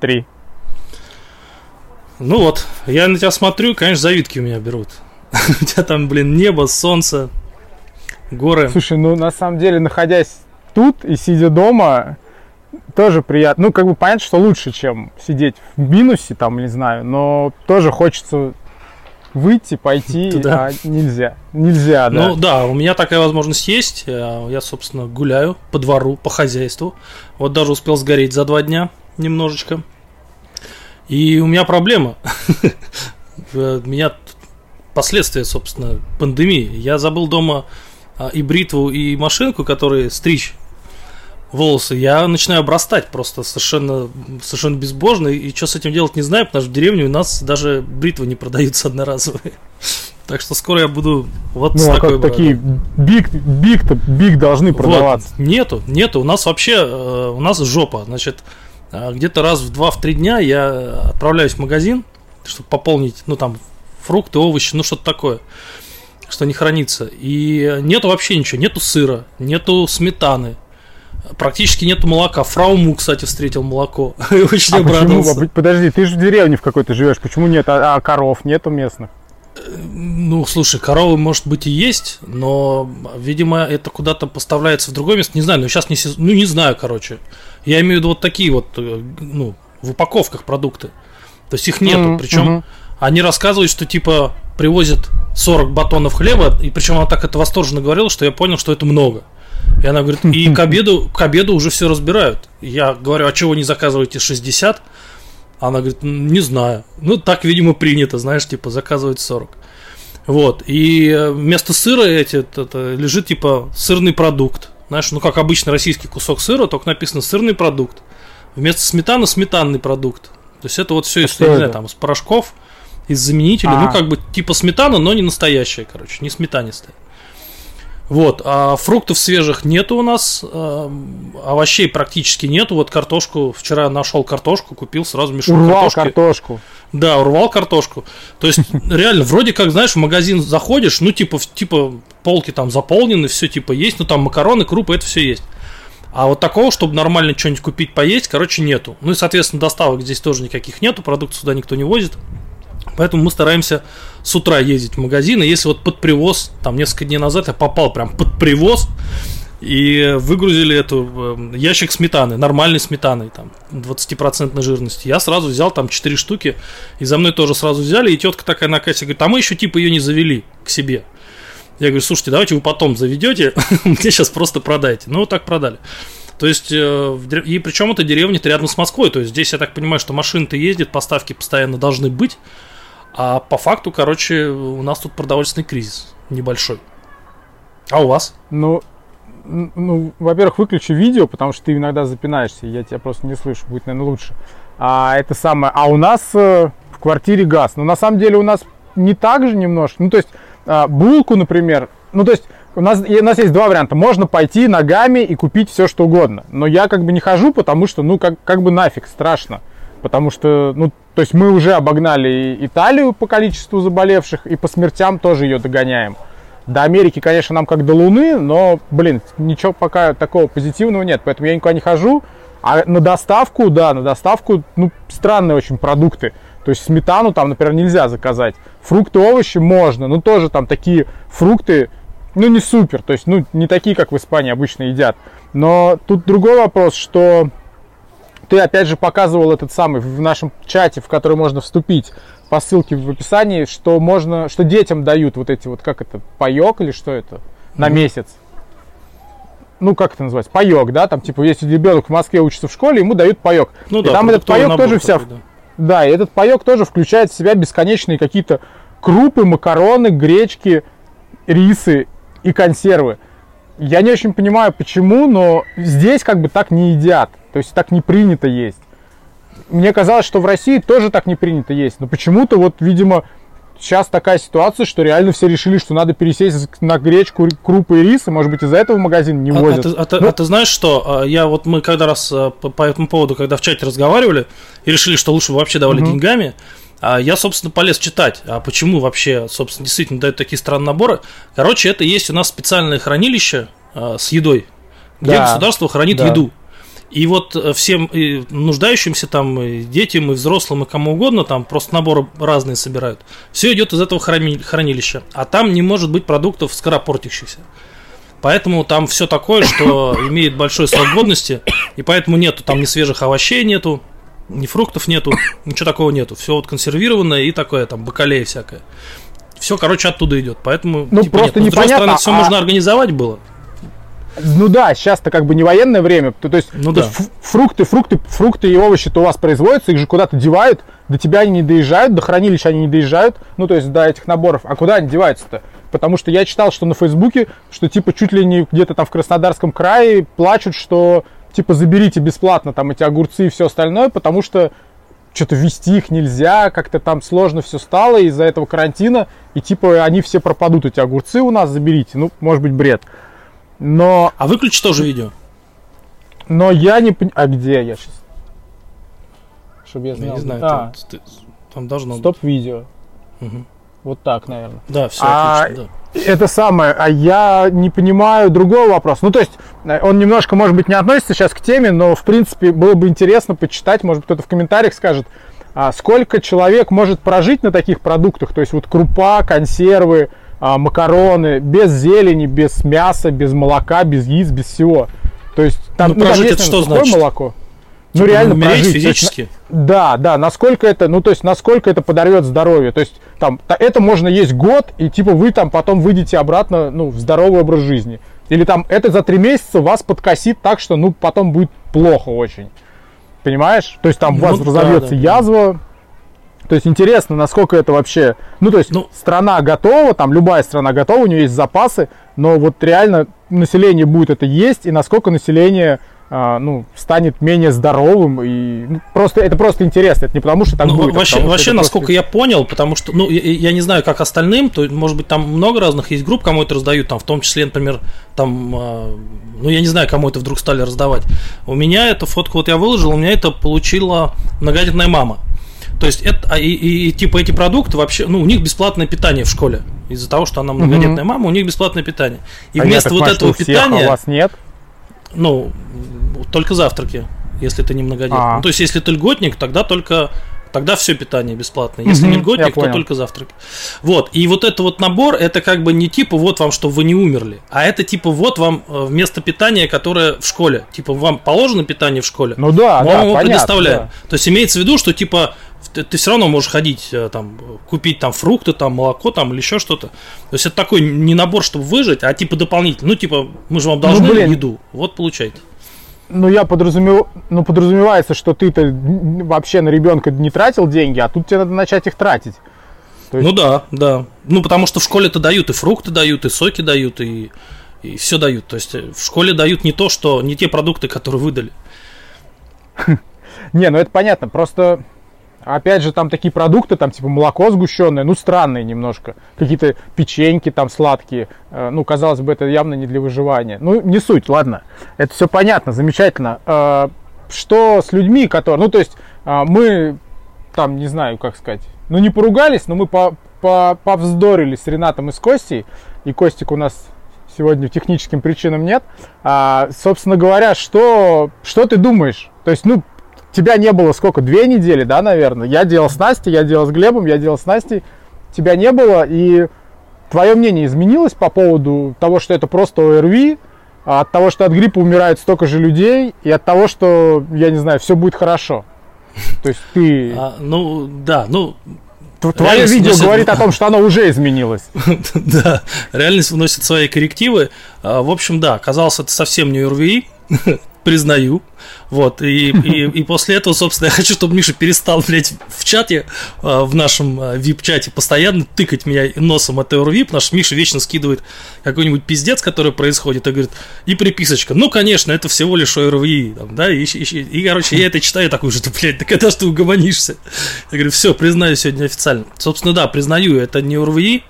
три. Ну вот, я на тебя смотрю, конечно, завидки у меня берут. У тебя там, блин, небо, солнце, горы. Слушай, ну на самом деле, находясь тут и сидя дома, тоже приятно. Ну, как бы понятно, что лучше, чем сидеть в минусе, там, не знаю, но тоже хочется выйти, пойти, Туда. а нельзя. Нельзя, да. Ну да, у меня такая возможность есть. Э, я, собственно, гуляю по двору, по хозяйству. Вот даже успел сгореть за два дня немножечко. И у меня проблема. У меня последствия, собственно, пандемии. Я забыл дома а, и бритву, и машинку, которые стричь волосы, я начинаю обрастать просто совершенно, совершенно безбожно. И что с этим делать не знаю, потому что в деревне у нас даже бритвы не продаются одноразовые. Так что скоро я буду вот ну, с а такой как такие биг, биг, биг должны продаваться. Вот. Нету, нету. У нас вообще, э, у нас жопа. Значит, э, где-то раз в два, в три дня я отправляюсь в магазин, чтобы пополнить, ну там, фрукты, овощи, ну что-то такое что не хранится. И нету вообще ничего, нету сыра, нету сметаны, Практически нету молока. Фрауму, кстати, встретил молоко. Очень а обрадовался. Почему? Подожди, ты же в деревне в какой-то живешь. Почему нет? А, а коров нету местных? Ну, слушай, коровы, может быть, и есть, но, видимо, это куда-то поставляется в другое место. Не знаю, но сейчас не сезон. Ну, не знаю, короче. Я имею в виду вот такие вот, э, ну, в упаковках продукты. То есть их нету. Mm-hmm. Причем mm-hmm. они рассказывают, что типа привозят 40 батонов хлеба, и причем она так это восторженно говорила, что я понял, что это много. И она говорит, и к обеду, к обеду уже все разбирают. Я говорю, а чего не заказываете 60? Она говорит, не знаю. Ну, так, видимо, принято, знаешь, типа, заказывать 40. Вот. И э, вместо сыра эти, это, это, лежит, типа, сырный продукт. Знаешь, ну, как обычно российский кусок сыра, только написано сырный продукт. Вместо сметаны сметанный продукт. То есть это вот все, а из, не знаю, там, с порошков, из заменителей. А-а-а. Ну, как бы типа сметана, но не настоящая, короче, не сметанистая. Вот, а фруктов свежих нету у нас, э, овощей практически нету. Вот картошку, вчера нашел картошку, купил сразу мешок урвал картошки. картошку. Да, урвал картошку. То есть, реально, вроде как, знаешь, в магазин заходишь, ну, типа, типа полки там заполнены, все типа есть, ну, там макароны, крупы, это все есть. А вот такого, чтобы нормально что-нибудь купить, поесть, короче, нету. Ну и, соответственно, доставок здесь тоже никаких нету, продукты сюда никто не возит. Поэтому мы стараемся с утра ездить в магазин. И если вот под привоз, там несколько дней назад я попал прям под привоз, и выгрузили эту э, ящик сметаны, нормальной сметаны, там, 20% жирности. Я сразу взял там 4 штуки, и за мной тоже сразу взяли, и тетка такая на кассе говорит, а мы еще типа ее не завели к себе. Я говорю, слушайте, давайте вы потом заведете, мне сейчас просто продайте. Ну, вот так продали. То есть, э, и причем это деревня-то рядом с Москвой. То есть, здесь, я так понимаю, что машины-то ездят, поставки постоянно должны быть. А по факту, короче, у нас тут продовольственный кризис небольшой. А у вас? Ну, ну, во-первых, выключи видео, потому что ты иногда запинаешься, я тебя просто не слышу, будет, наверное, лучше. А это самое. А у нас э, в квартире газ. Но на самом деле у нас не так же немножко. Ну, то есть, э, булку, например, ну, то есть, у нас, у нас есть два варианта. Можно пойти ногами и купить все, что угодно. Но я как бы не хожу, потому что, ну, как, как бы нафиг, страшно. Потому что, ну, то есть мы уже обогнали Италию по количеству заболевших, и по смертям тоже ее догоняем. До Америки, конечно, нам как до Луны, но, блин, ничего пока такого позитивного нет, поэтому я никуда не хожу. А на доставку, да, на доставку, ну, странные очень продукты. То есть сметану там, например, нельзя заказать. Фрукты, овощи можно, но тоже там такие фрукты, ну, не супер, то есть, ну, не такие, как в Испании обычно едят. Но тут другой вопрос, что ты опять же показывал этот самый в нашем чате, в который можно вступить по ссылке в описании, что можно, что детям дают вот эти вот, как это, паек или что это, на mm-hmm. месяц. Ну, как это называется? Паек, да? Там, типа, если ребенок в Москве учится в школе, ему дают паек. Ну, и да, там этот паек тоже вся... Такой, да. да, и этот паек тоже включает в себя бесконечные какие-то крупы, макароны, гречки, рисы и консервы. Я не очень понимаю, почему, но здесь как бы так не едят. То есть так не принято есть. Мне казалось, что в России тоже так не принято есть. Но почему-то вот, видимо, сейчас такая ситуация, что реально все решили, что надо пересесть на гречку, крупы и рис, и, может быть, из-за этого в магазин не возят. А, а, а, ну, а ты знаешь что? А, я вот мы когда раз а, по, по этому поводу, когда в чате разговаривали, и решили, что лучше вообще давали угу. деньгами, я, собственно, полез читать, а почему вообще, собственно, действительно дают такие странные наборы. Короче, это есть у нас специальное хранилище с едой, где да, государство хранит да. еду. И вот э, всем и нуждающимся там, и детям, и взрослым, и кому угодно, там просто наборы разные собирают. Все идет из этого хранилища. А там не может быть продуктов скоропортящихся. Поэтому там все такое, что имеет большой срок годности, и поэтому нету там ни свежих овощей нету, ни фруктов нету, ничего такого нету. Все вот консервированное и такое, там, бакалея всякое. Все, короче, оттуда идет. Поэтому, ну, типа, просто нет. Но, с другой стороны, все а... можно организовать было. Ну да, сейчас-то как бы не военное время. То, то есть, ну, то да. есть фрукты, фрукты, фрукты и овощи-то у вас производятся, их же куда-то девают, до тебя они не доезжают, до хранилища они не доезжают, ну то есть до этих наборов. А куда они деваются-то? Потому что я читал, что на Фейсбуке, что типа чуть ли не где-то там в Краснодарском крае плачут, что типа заберите бесплатно там эти огурцы и все остальное, потому что что-то вести их нельзя, как-то там сложно все стало из-за этого карантина, и типа они все пропадут, эти огурцы у нас, заберите. Ну, может быть, бред. Но... А выключи тоже видео. Но я не понимаю... А где я сейчас? Чтобы я знал. Я не знаю, а. там, там должно Стоп-видео. Угу. Вот так, наверное. Да, все а, отлично, да. Это самое, а я не понимаю другой вопрос. Ну, то есть, э, он немножко, может быть, не относится сейчас к теме, но, в принципе, было бы интересно почитать, может, кто-то в комментариях скажет, а сколько человек может прожить на таких продуктах, то есть вот крупа, консервы, а, макароны, без зелени, без мяса, без молока, без яиц, без всего. То есть там, ну, ну, прожить там это что значит? молоко. Ну, типа, реально прожить. физически? Есть, да, да, насколько это, ну, то есть, насколько это подорвет здоровье. То есть, там, это можно есть год, и, типа, вы там потом выйдете обратно, ну, в здоровый образ жизни. Или там, это за три месяца вас подкосит так, что, ну, потом будет плохо очень. Понимаешь? То есть, там ну, у вас да, разовьется да, язва. То есть, интересно, насколько это вообще... Ну, то есть, ну, страна готова, там, любая страна готова, у нее есть запасы, но вот реально население будет это есть, и насколько население ну, станет менее здоровым и ну, просто это просто интересно, это не потому что так ну, будет. А вообще, а вообще насколько просто... я понял, потому что, ну, я, я не знаю, как остальным, то может быть там много разных есть групп, кому это раздают, там в том числе, например, там, э, ну я не знаю, кому это вдруг стали раздавать. У меня эту фотку вот я выложил, у меня это получила многодетная мама. То есть это и, и, и типа эти продукты вообще, ну у них бесплатное питание в школе из-за того, что она многодетная мама, у них бесплатное питание. И а вместо вот понимаю, этого питания, а у вас нет? Ну, только завтраки, если ты не многодетный. А. Ну, то есть, если ты льготник, тогда только Тогда все питание бесплатное. Если угу, не льготник, то только завтраки. Вот. И вот это вот набор, это как бы не типа вот вам, чтобы вы не умерли, а это типа вот вам э, вместо питания, которое в школе. Типа вам положено питание в школе. Ну да, мы да, вам его понятно, предоставляем. Да. То есть имеется в виду, что типа ты, ты все равно можешь ходить, э, там, купить там фрукты, там, молоко, там, или еще что-то. То есть это такой не набор, чтобы выжить, а типа дополнительно. Ну, типа, мы же вам должны ну, блин. еду. Вот получайте. Ну, я подразумев... ну, подразумевается, что ты-то вообще на ребенка не тратил деньги, а тут тебе надо начать их тратить. Есть... Ну да, да. Ну, потому что в школе-то дают и фрукты дают, и соки дают, и, и все дают. То есть э, в школе дают не то, что не те продукты, которые выдали. Не, ну это понятно. Просто Опять же, там такие продукты, там типа молоко сгущенное, ну странные немножко. Какие-то печеньки там сладкие. Э, ну, казалось бы, это явно не для выживания. Ну, не суть, ладно. Это все понятно, замечательно. Э, что с людьми, которые... Ну, то есть, э, мы там, не знаю, как сказать, ну, не поругались, но мы по, по, повздорили с Ренатом и с Костей. И Костик у нас сегодня техническим причинам нет. А, собственно говоря, что, что ты думаешь? То есть, ну, тебя не было сколько, две недели, да, наверное? Я делал с Настей, я делал с Глебом, я делал с Настей. Тебя не было, и твое мнение изменилось по поводу того, что это просто ОРВИ, а от того, что от гриппа умирает столько же людей, и от того, что, я не знаю, все будет хорошо. То есть ты... А, ну, да, ну, Твое видео вносит... говорит о том, что оно уже изменилось. да, реальность вносит свои коррективы. А, в общем, да, оказалось это совсем не ОРВИ, признаю. Вот, и, и, и после этого, собственно, я хочу, чтобы Миша перестал, блядь, в чате, э, в нашем э, вип-чате постоянно тыкать меня носом от Eurovip, потому что Миша вечно скидывает какой-нибудь пиздец, который происходит, и говорит, и приписочка, ну, конечно, это всего лишь ORV, там, да, и, и, и, короче, я это читаю, такой же, блядь, да когда ж ты угомонишься? Я говорю, все, признаю сегодня официально. Собственно, да, признаю, это не ORV,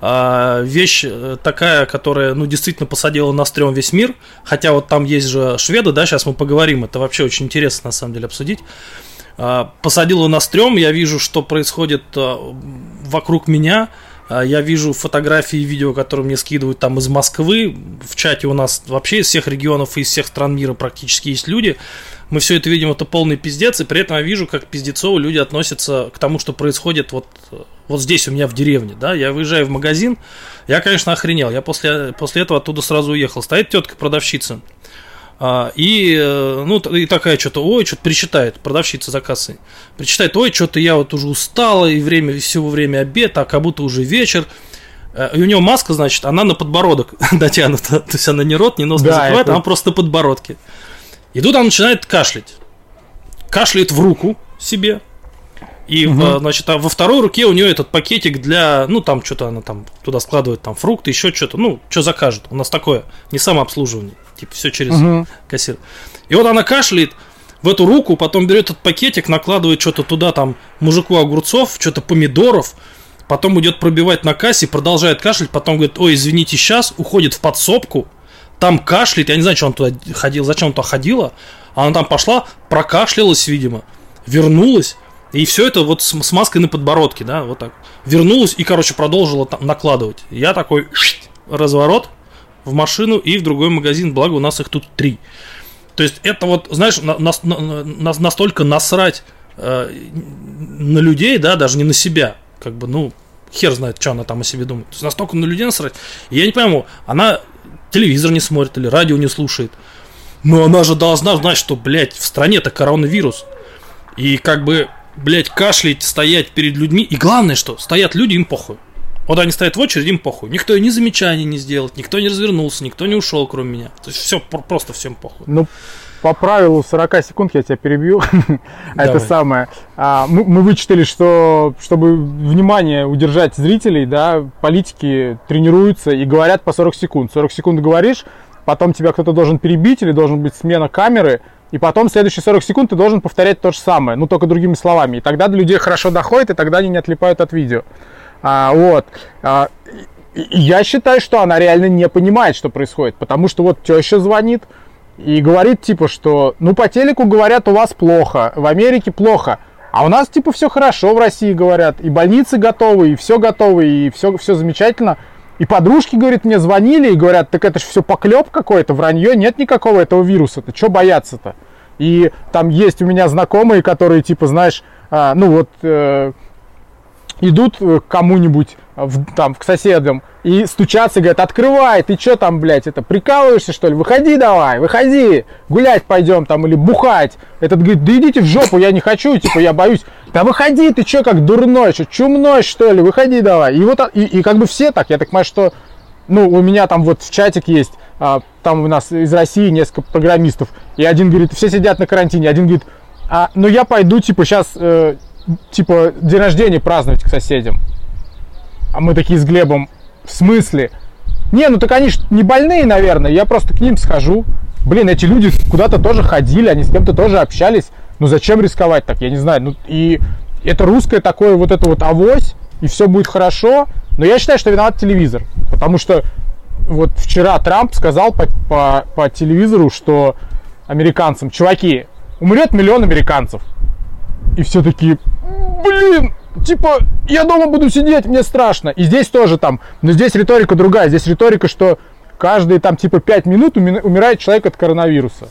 а, вещь э, такая, которая, ну, действительно посадила на стрём весь мир. Хотя вот там есть же шведы, да, сейчас мы поговорим, это вообще очень интересно, на самом деле, обсудить. А, посадила на стрём, я вижу, что происходит а, вокруг меня. А, я вижу фотографии и видео, которые мне скидывают там из Москвы. В чате у нас вообще из всех регионов и из всех стран мира практически есть люди. Мы все это видим, это полный пиздец, и при этом я вижу, как пиздецово люди относятся к тому, что происходит вот, вот здесь у меня в деревне, да, я выезжаю в магазин, я, конечно, охренел, я после, после этого оттуда сразу уехал, стоит тетка-продавщица, а, и, э, ну, и такая что-то, ой, что-то причитает, продавщица за кассой. Причитает, ой, что-то я вот уже устала, и время, всего время обед, а как будто уже вечер. Э, и у него маска, значит, она на подбородок дотянута. То есть она не рот, не нос да, не закрывает, это... она просто на подбородке. И тут она начинает кашлять. Кашляет в руку себе. И, угу. значит, а во второй руке у нее этот пакетик для, ну, там что-то она там туда складывает, там фрукты, еще что-то, ну, что закажет. У нас такое, не самообслуживание. Типа все через угу. кассир. И вот она кашляет в эту руку, потом берет этот пакетик, накладывает что-то туда, там, мужику огурцов, что-то помидоров, потом идет пробивать на кассе, продолжает кашлять, потом говорит, ой, извините, сейчас, уходит в подсобку, там кашляет, я не знаю, что он туда ходил, зачем он туда ходила, а она там пошла, прокашлялась, видимо, вернулась, и все это вот с, с маской на подбородке, да, вот так. Вернулась и, короче, продолжила там накладывать. Я такой разворот, в машину и в другой магазин, благо у нас их тут три. То есть это вот, знаешь, на, на, на, настолько насрать э, на людей, да, даже не на себя, как бы, ну, хер знает, что она там о себе думает. То есть настолько на людей насрать. Я не пойму, она телевизор не смотрит или радио не слушает. Но она же должна знать, что, блядь, в стране-то коронавирус. И как бы, блядь, кашлять, стоять перед людьми. И главное, что стоят люди, им похуй. Вот они стоят в очереди, им похуй. Никто ни замечаний не сделал, никто не развернулся, никто не ушел, кроме меня. То есть все просто всем похуй. Ну, по правилу 40 секунд я тебя перебью. Это самое. А, мы, мы вычитали, что чтобы внимание удержать зрителей, да, политики тренируются и говорят по 40 секунд. 40 секунд говоришь, потом тебя кто-то должен перебить или должен быть смена камеры, и потом следующие 40 секунд ты должен повторять то же самое, ну только другими словами. И тогда до людей хорошо доходит, и тогда они не отлипают от видео. А, вот. А, я считаю, что она реально не понимает, что происходит, потому что вот теща звонит и говорит типа, что ну по телеку говорят у вас плохо, в Америке плохо, а у нас типа все хорошо в России говорят, и больницы готовы, и все готовы, и все, все замечательно. И подружки, говорит, мне звонили и говорят, так это же все поклеп какой-то, вранье, нет никакого этого вируса-то, что бояться-то? И там есть у меня знакомые, которые типа, знаешь, а, ну вот... Э, идут э, к кому-нибудь, в, там, к соседям, и стучатся, говорят, открывай, ты что там, блядь, это, прикалываешься, что ли? Выходи давай, выходи, гулять пойдем там, или бухать. Этот говорит, да идите в жопу, я не хочу, типа, я боюсь. Да выходи, ты что, как дурной, что, чумной, что ли, выходи давай. И вот, и, и как бы все так, я так понимаю, что, ну, у меня там вот в чатик есть, а, там у нас из России несколько программистов, и один говорит, все сидят на карантине, один говорит, а, ну я пойду, типа, сейчас э, типа, день рождения праздновать к соседям. А мы такие с Глебом, в смысле? Не, ну так они ж не больные, наверное, я просто к ним схожу. Блин, эти люди куда-то тоже ходили, они с кем-то тоже общались. Ну зачем рисковать так, я не знаю. Ну и это русское такое вот это вот авось, и все будет хорошо. Но я считаю, что виноват телевизор. Потому что вот вчера Трамп сказал по, по, по телевизору, что американцам, чуваки, умрет миллион американцев. И все такие, блин, типа, я дома буду сидеть, мне страшно. И здесь тоже там, но здесь риторика другая. Здесь риторика, что каждые там типа 5 минут умирает человек от коронавируса.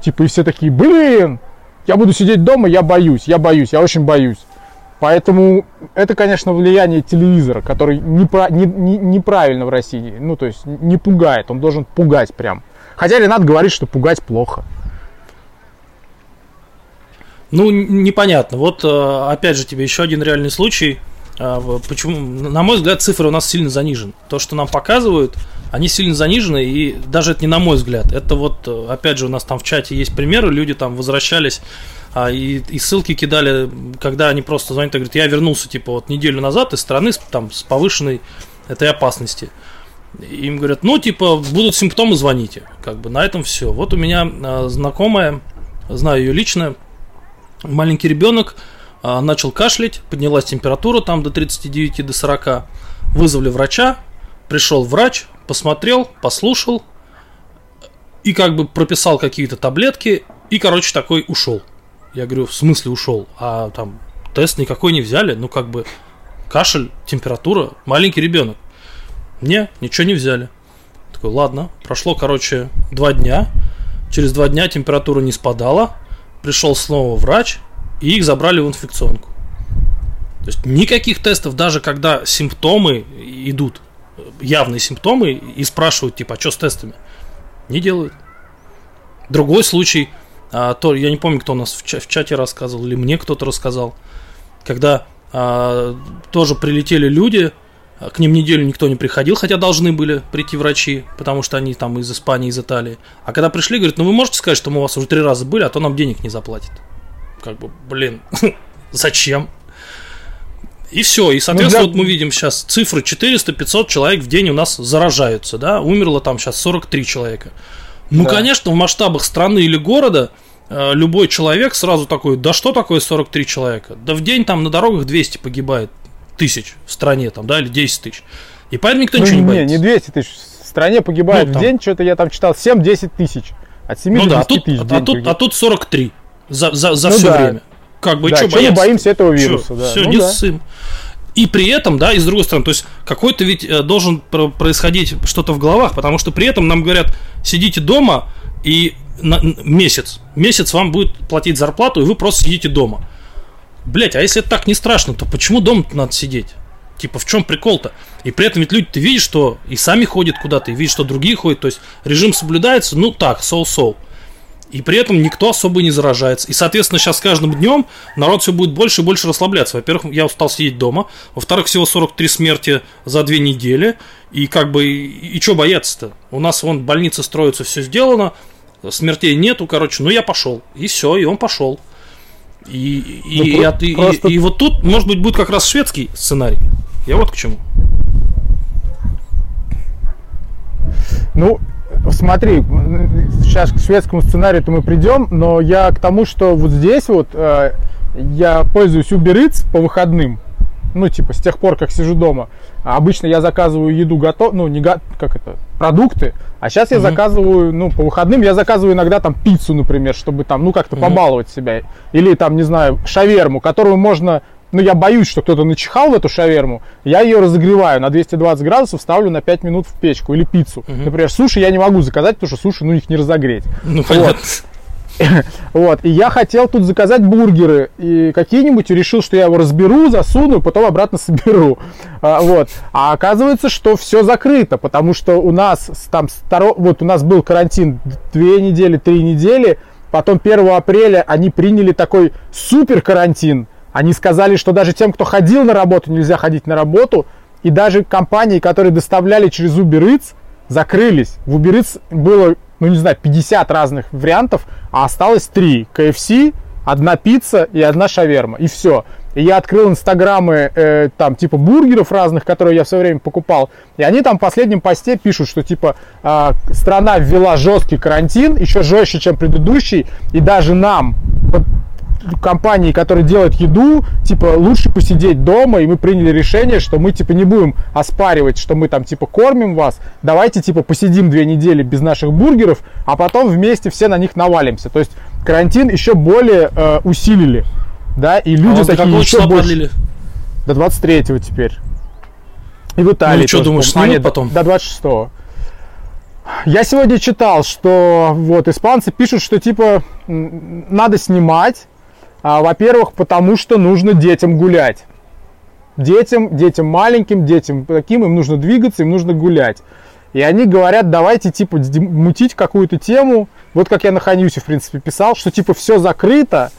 Типа, и все такие, блин, я буду сидеть дома, я боюсь, я боюсь, я очень боюсь. Поэтому это, конечно, влияние телевизора, который непра- не, не, неправильно в России. Ну, то есть не пугает, он должен пугать прям. Хотя Ренат говорит, что пугать плохо. Ну, непонятно. Вот, э, опять же, тебе еще один реальный случай. А, почему, на мой взгляд, цифры у нас сильно занижены. То, что нам показывают, они сильно занижены, и даже это не на мой взгляд. Это вот, э, опять же, у нас там в чате есть примеры, люди там возвращались а, и, и ссылки кидали, когда они просто звонят и говорят, я вернулся, типа, вот неделю назад из страны там, с повышенной этой опасности. Им говорят, ну, типа, будут симптомы, звоните. Как бы на этом все. Вот у меня а, знакомая, знаю ее лично, Маленький ребенок а, начал кашлять, поднялась температура там до 39, до 40. Вызвали врача, пришел врач, посмотрел, послушал и как бы прописал какие-то таблетки и, короче, такой ушел. Я говорю, в смысле ушел? А там тест никакой не взяли? Ну, как бы, кашель, температура, маленький ребенок. Не, ничего не взяли. Такой, ладно, прошло, короче, два дня. Через два дня температура не спадала. Пришел снова врач, и их забрали в инфекционку. То есть никаких тестов, даже когда симптомы идут, явные симптомы, и спрашивают, типа, а что с тестами? Не делают. Другой случай, а, то я не помню, кто у нас в, в чате рассказывал, или мне кто-то рассказал, когда а, тоже прилетели люди, к ним неделю никто не приходил, хотя должны были прийти врачи, потому что они там из Испании, из Италии. А когда пришли, говорят, ну вы можете сказать, что мы у вас уже три раза были, а то нам денег не заплатят. Как бы, блин, зачем? И все, и соответственно, ну, для... вот мы видим сейчас цифры 400-500 человек в день у нас заражаются, да, умерло там сейчас 43 человека. Ну, да. конечно, в масштабах страны или города э, любой человек сразу такой, да что такое 43 человека? Да в день там на дорогах 200 погибает тысяч в стране, там, да, или 10 тысяч. И поэтому никто ну, ничего не, не боится. Не, не 200 тысяч. В стране погибает ну, там... в день, что-то я там читал, 7-10 тысяч. От 7 ну, до 10 да, а тут, тысяч. А, тут, а тут 43 за, за, за ну, все да. время. Как бы, да, что бояться? мы боимся этого вируса. Чё? Да. Все, ну, не да. ссым. И при этом, да, и с другой стороны, то есть какой-то ведь э, должен происходить что-то в головах, потому что при этом нам говорят, сидите дома и на, месяц, месяц вам будет платить зарплату, и вы просто сидите дома. Блять, а если это так не страшно, то почему дома надо сидеть? Типа, в чем прикол-то? И при этом ведь люди, ты видишь, что и сами ходят куда-то, и видишь, что другие ходят, то есть режим соблюдается, ну так, соу-соу. И при этом никто особо не заражается. И, соответственно, сейчас с каждым днем народ все будет больше и больше расслабляться. Во-первых, я устал сидеть дома. Во-вторых, всего 43 смерти за две недели. И как бы, и, и что бояться-то? У нас вон больницы строятся, все сделано. Смертей нету, короче, ну я пошел. И все, и он пошел. И, и, ну, и, просто... и, и вот тут, может быть, будет как раз шведский сценарий. Я вот к чему. Ну, смотри, сейчас к шведскому сценарию-то мы придем, но я к тому, что вот здесь вот э, я пользуюсь Uber Eats по выходным, ну, типа, с тех пор, как сижу дома. Обычно я заказываю еду готов, ну, не го, как это, продукты, а сейчас я угу. заказываю, ну, по выходным я заказываю иногда там пиццу, например, чтобы там, ну, как-то угу. побаловать себя. Или там, не знаю, шаверму, которую можно ну, я боюсь, что кто-то начихал в эту шаверму, я ее разогреваю на 220 градусов, ставлю на 5 минут в печку или пиццу. Угу. Например, суши я не могу заказать, потому что суши, ну, их не разогреть. Ну, понятно. Вот. И я хотел тут заказать бургеры и какие-нибудь, и решил, что я его разберу, засуну, потом обратно соберу. А, вот. А оказывается, что все закрыто, потому что у нас там старо... вот у нас был карантин две недели, три недели, потом 1 апреля они приняли такой супер карантин, они сказали, что даже тем, кто ходил на работу, нельзя ходить на работу. И даже компании, которые доставляли через Uber Eats, закрылись. В Uber Eats было, ну не знаю, 50 разных вариантов, а осталось 3. KFC, одна пицца и одна шаверма. И все. И я открыл инстаграмы э, там типа бургеров разных, которые я все время покупал. И они там в последнем посте пишут, что типа э, страна ввела жесткий карантин, еще жестче, чем предыдущий. И даже нам, компании, которые делают еду, типа, лучше посидеть дома, и мы приняли решение, что мы, типа, не будем оспаривать, что мы там, типа, кормим вас, давайте, типа, посидим две недели без наших бургеров, а потом вместе все на них навалимся. То есть карантин еще более э, усилили, да, и люди а такие еще больше... Продлили? До 23 теперь. И в Италии. Ну, что думаешь, снимут а, потом? До 26 -го. Я сегодня читал, что вот испанцы пишут, что типа надо снимать, а, во-первых, потому что нужно детям гулять. Детям, детям маленьким, детям таким, им нужно двигаться, им нужно гулять. И они говорят, давайте типа мутить какую-то тему. Вот как я на Ханьюсе, в принципе, писал, что типа все закрыто,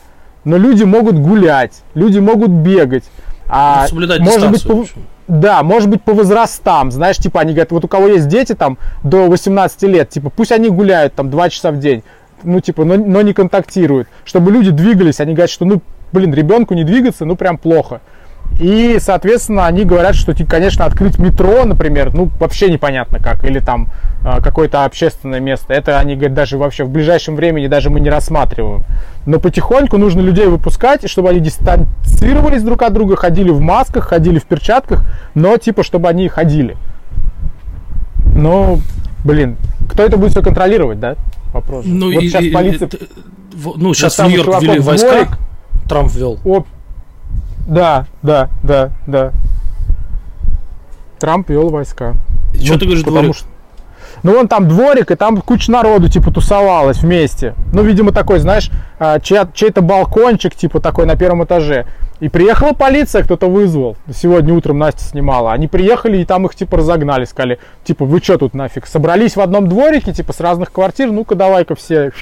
но люди могут гулять, люди могут бегать. А, соблюдать может быть, по, да, может быть по возрастам, знаешь, типа они говорят, вот у кого есть дети там до 18 лет, типа пусть они гуляют там 2 часа в день, ну, типа, но, но не контактируют. Чтобы люди двигались, они говорят, что, ну, блин, ребенку не двигаться, ну, прям плохо. И, соответственно, они говорят, что, типа, конечно, открыть метро, например, ну, вообще непонятно как, или там э, какое-то общественное место. Это они говорят, даже вообще в ближайшем времени даже мы не рассматриваем. Но потихоньку нужно людей выпускать, чтобы они дистанцировались друг от друга, ходили в масках, ходили в перчатках, но, типа, чтобы они ходили. Ну, блин, кто это будет все контролировать, да? Вопрос. Ну, вот и, сейчас полиция... И, ну, сейчас в Нью-Йорк ввели войска. Морик, Трамп ввел. Оп... Да, да, да, да. Трамп вел войска. Что ты говоришь, дворик? Что... Ну, вон там дворик, и там куча народу, типа, тусовалась вместе. Ну, видимо, такой, знаешь, а, чей-то балкончик, типа, такой на первом этаже. И приехала полиция, кто-то вызвал. Сегодня утром Настя снимала. Они приехали, и там их, типа, разогнали. Сказали, типа, вы что тут нафиг? Собрались в одном дворике, типа, с разных квартир. Ну-ка, давай-ка все.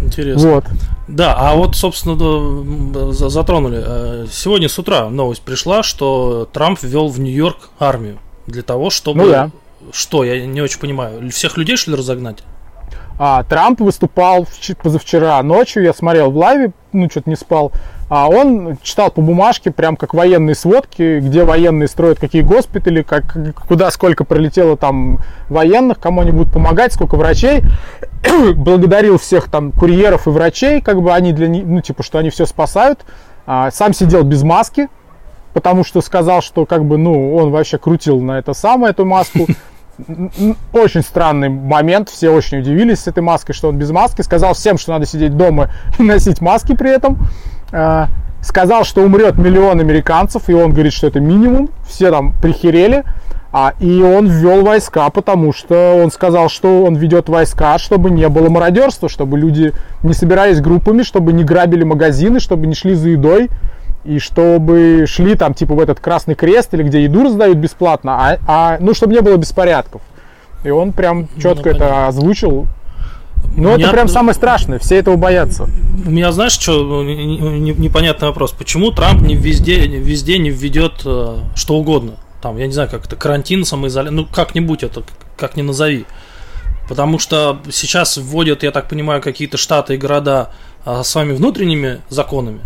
Интересно. Вот. Да, а вот, собственно, затронули. Э, Сегодня с утра новость пришла, что Трамп ввел в Нью-Йорк армию для того, чтобы... Ну да. Что, я не очень понимаю. Всех людей, что ли, разогнать? А, Трамп выступал вч- позавчера ночью, я смотрел в лайве, ну, что-то не спал. А он читал по бумажке, прям как военные сводки, где военные строят какие госпитали, как, куда сколько прилетело там военных, кому они будут помогать, сколько врачей. Благодарил всех там курьеров и врачей, как бы они для них, ну, типа, что они все спасают. А, сам сидел без маски, потому что сказал, что как бы, ну, он вообще крутил на это самое, эту маску. Очень странный момент, все очень удивились с этой маской, что он без маски. Сказал всем, что надо сидеть дома и носить маски при этом. А, Сказал, что умрет миллион американцев, и он говорит, что это минимум. Все там прихерели. А, и он ввел войска, потому что он сказал, что он ведет войска, чтобы не было мародерства, чтобы люди не собирались группами, чтобы не грабили магазины, чтобы не шли за едой, и чтобы шли там типа в этот Красный Крест или где еду раздают бесплатно, а, а, ну чтобы не было беспорядков. И он прям четко это понятно. озвучил. Ну, Меня- это прям самое страшное, все этого боятся. У меня, знаешь, что не- не- непонятный вопрос. Почему Трамп не везде, не везде не введет э, что угодно? Там, я не знаю, как это, карантин, самоизоляция, ну, как-нибудь это, как ни назови. Потому что сейчас вводят, я так понимаю, какие-то штаты и города а, своими внутренними законами,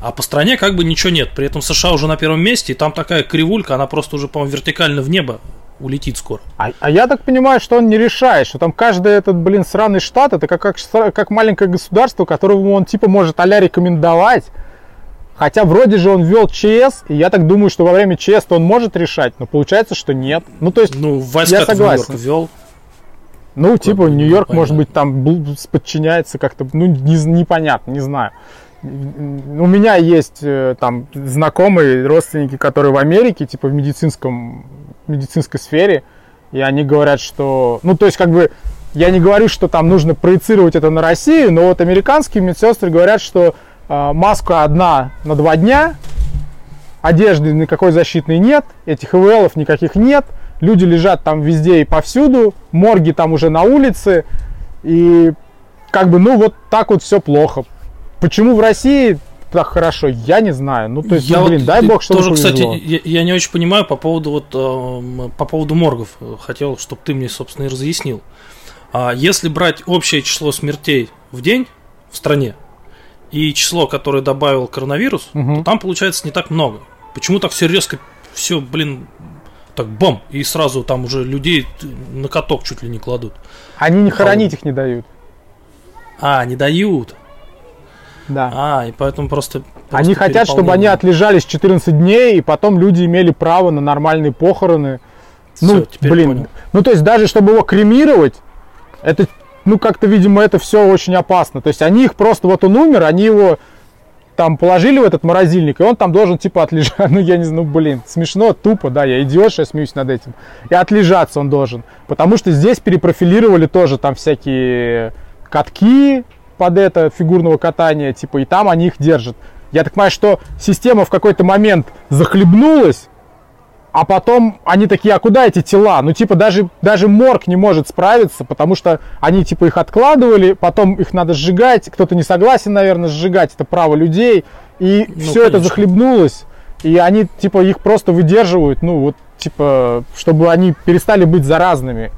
а по стране как бы ничего нет. При этом США уже на первом месте, и там такая кривулька, она просто уже, по-моему, вертикально в небо улетит скоро. А, а я так понимаю, что он не решает, что там каждый этот, блин, сраный штат, это как, как, как маленькое государство, которому он типа может а рекомендовать. Хотя вроде же он ввел ЧС, и я так думаю, что во время ЧС он может решать, но получается, что нет. Ну, то есть, Ну, Я в Нью-Йорк согласен. ввел. ну, типа, Нью-Йорк, может быть, там подчиняется как-то, ну, не- непонятно, не знаю. У меня есть э, там знакомые, родственники, которые в Америке, типа в медицинском, медицинской сфере, и они говорят, что, ну, то есть, как бы, я не говорю, что там нужно проецировать это на Россию, но вот американские медсестры говорят, что э, маска одна на два дня, одежды никакой защитной нет, этих ИВЛов никаких нет, люди лежат там везде и повсюду, морги там уже на улице, и как бы, ну, вот так вот все плохо. Почему в России так хорошо, я не знаю. Ну, то есть, Я ну, блин, вот дай бог, чтобы тоже, повезло. кстати, я, я не очень понимаю по поводу вот эм, по поводу моргов. Хотел, чтобы ты мне, собственно, и разъяснил. А если брать общее число смертей в день в стране и число, которое добавил коронавирус, Мгм. то там получается не так много. Почему так все резко, все, блин, так бам, и сразу там уже людей на каток чуть ли не кладут. Они не хоронить их не дают. А, не дают. Да. А, и поэтому просто... они просто хотят, чтобы они отлежались 14 дней, и потом люди имели право на нормальные похороны. Ну, Всё, теперь блин. понял. Ну, то есть, даже чтобы его кремировать, это, ну, как-то, видимо, это все очень опасно. То есть, они их просто, вот он умер, они его там положили в этот морозильник, и он там должен, типа, отлежать. Ну, я не знаю, ну, блин, смешно, тупо, да, я идиот, я смеюсь над этим. И отлежаться он должен. Потому что здесь перепрофилировали тоже там всякие катки под это фигурного катания, типа, и там они их держат. Я так понимаю, что система в какой-то момент захлебнулась, а потом они такие, а куда эти тела? Ну, типа, даже, даже морг не может справиться, потому что они, типа, их откладывали, потом их надо сжигать, кто-то не согласен, наверное, сжигать, это право людей, и Ну, все это конечно. захлебнулось, и они, типа, их просто выдерживают, ну, вот, типа, чтобы они перестали быть заразными.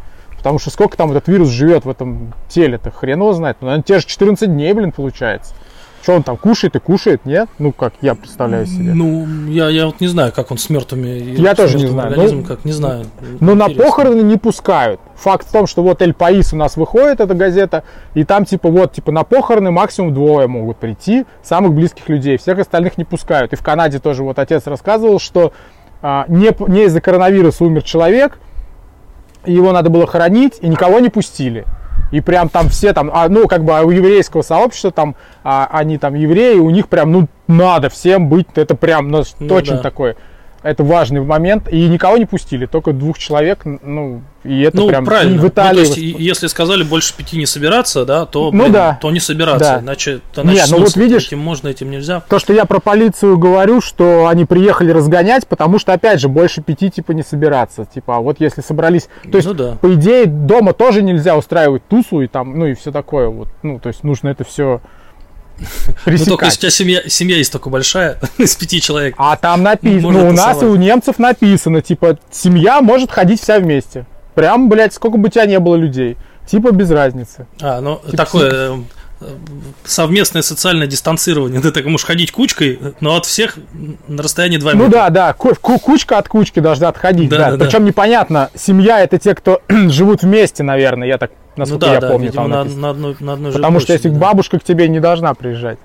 Потому что сколько там этот вирус живет в этом теле-то, хрен его знает. Ну, наверное, те же 14 дней, блин, получается. Что он там кушает и кушает, нет? Ну, как я представляю себе. Ну, я, я вот не знаю, как он с мертвыми. Я с тоже не мертвым знаю. Ну, как не знаю. Но на Интересно. похороны не пускают. Факт в том, что вот Эль Паис у нас выходит, эта газета, и там типа вот, типа на похороны максимум двое могут прийти, самых близких людей, всех остальных не пускают. И в Канаде тоже вот отец рассказывал, что а, не, не из-за коронавируса умер человек, его надо было хоронить, и никого не пустили. И прям там все там, а, ну, как бы а у еврейского сообщества там, а, они там евреи, у них прям, ну, надо всем быть, это прям, ну, Ну очень да. такой Это важный момент. И никого не пустили, только двух человек. Ну, и это ну, прям правильно. в Италии. Ну, то есть, если сказали больше пяти не собираться, да, то, ну, блин, да. то не собираться. Да. Иначе, значит, Нет, ну вот видишь- этим можно, этим нельзя. То, что я про полицию говорю, что они приехали разгонять, потому что, опять же, больше пяти, типа, не собираться. Типа, а вот если собрались... То есть, ну да. по идее, дома тоже нельзя устраивать тусу и там, ну и все такое вот. Ну, то есть, нужно это все Ну, только если у пресекать. тебя семья, семья есть только большая, из пяти человек. А там написано, ну, у нас и у немцев написано, типа, семья может ходить вся вместе. Прям, блядь, сколько бы у тебя не было людей. Типа, без разницы. А, ну, Типа такое э, э, совместное социальное дистанцирование. Ты так можешь ходить кучкой, но от всех на расстоянии 2 Ну метра. да, да, ку- кучка от кучки должна отходить, Да, да. да, да. Причем непонятно, семья это те, кто живут вместе, наверное, я так, Ну насколько да, я да, помню. видимо, там на, на одной, на одной Потому что если да. бабушка к тебе не должна приезжать.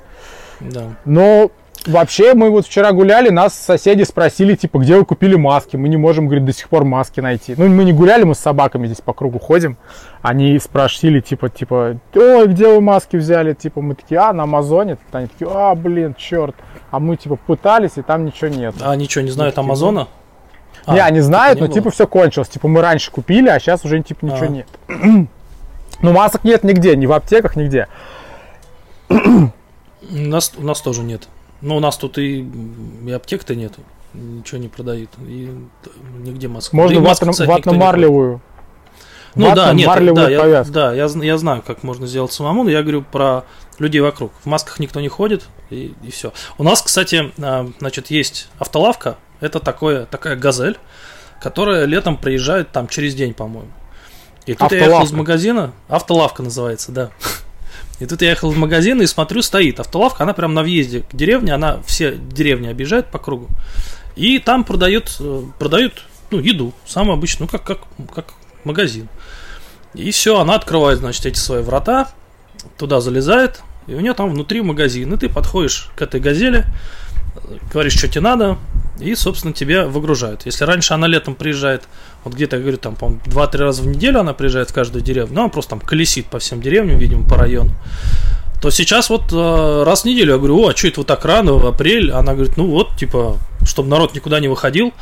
Да. Но вообще мы вот вчера гуляли, нас соседи спросили, типа, где вы купили маски? Мы не можем, говорит, до сих пор маски найти. Ну, мы не гуляли, мы с собаками здесь по кругу ходим. Они спросили, типа, типа, ой, где вы маски взяли? Типа, мы такие, а, на Амазоне. Они такие, а, блин, черт. А мы, типа, пытались, и там ничего нет. А ничего, не знают типа, Амазона? А, не, они знают, не но, было. типа, все кончилось. Типа, мы раньше купили, а сейчас уже, типа, ничего А. нет. Ну, масок нет нигде, ни в аптеках, нигде. У нас, у нас тоже нет. Ну, у нас тут и, и аптек-то нету. Ничего не продают. И нигде масок. Можно Да и ватно- ватно-марлевую. Ну да, нет, да, я, да я, я знаю, как можно сделать самому, но я говорю про людей вокруг. В масках никто не ходит, и, все. У нас, кстати, а, значит, есть автолавка, это такое, такая газель, которая летом приезжает там через день, по-моему. И тут я ехал из Автолавка. магазина, автолавка называется, да. И тут я ехал в магазин и смотрю, стоит автолавка, она прям на въезде к деревне, она все деревни объезжает по кругу. И там продают, э, продают ну, еду, самую обычную, ну, как, как, как магазин. И все, она открывает, значит, эти свои врата, туда залезает, и у нее там внутри магазин. И ты подходишь к этой газели, говоришь, что тебе надо, и, собственно, тебе выгружают. Если раньше она летом приезжает, вот где-то, я говорю, там, по 2-3 раза в неделю она приезжает в каждую деревню, ну, она просто там колесит по всем деревням, видимо, по району, то сейчас вот э, раз в неделю я говорю, о, а что это вот так рано, в апрель? Она говорит, ну вот, типа, чтобы народ никуда не выходил,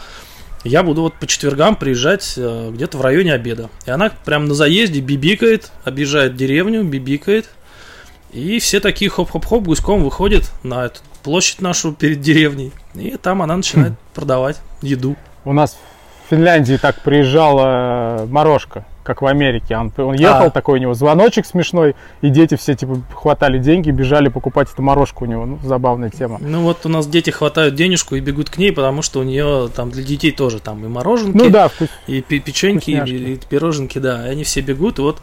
я буду вот по четвергам приезжать э, где-то в районе обеда. И она прям на заезде бибикает, объезжает деревню, бибикает. И все такие хоп-хоп-хоп гуськом выходят на эту площадь нашу перед деревней. И там она начинает продавать еду. У нас в Финляндии так приезжала Морошка, как в Америке. Он, он ехал, А. такой у него звоночек смешной, и дети все типа хватали деньги, бежали покупать эту морожку у него. Ну, забавная тема. Ну вот у нас дети хватают денежку и бегут к ней, потому что у нее там для детей тоже там и мороженки, Ну да, вкус- и пе- печеньки, и, и пироженки, да. И они все бегут, и вот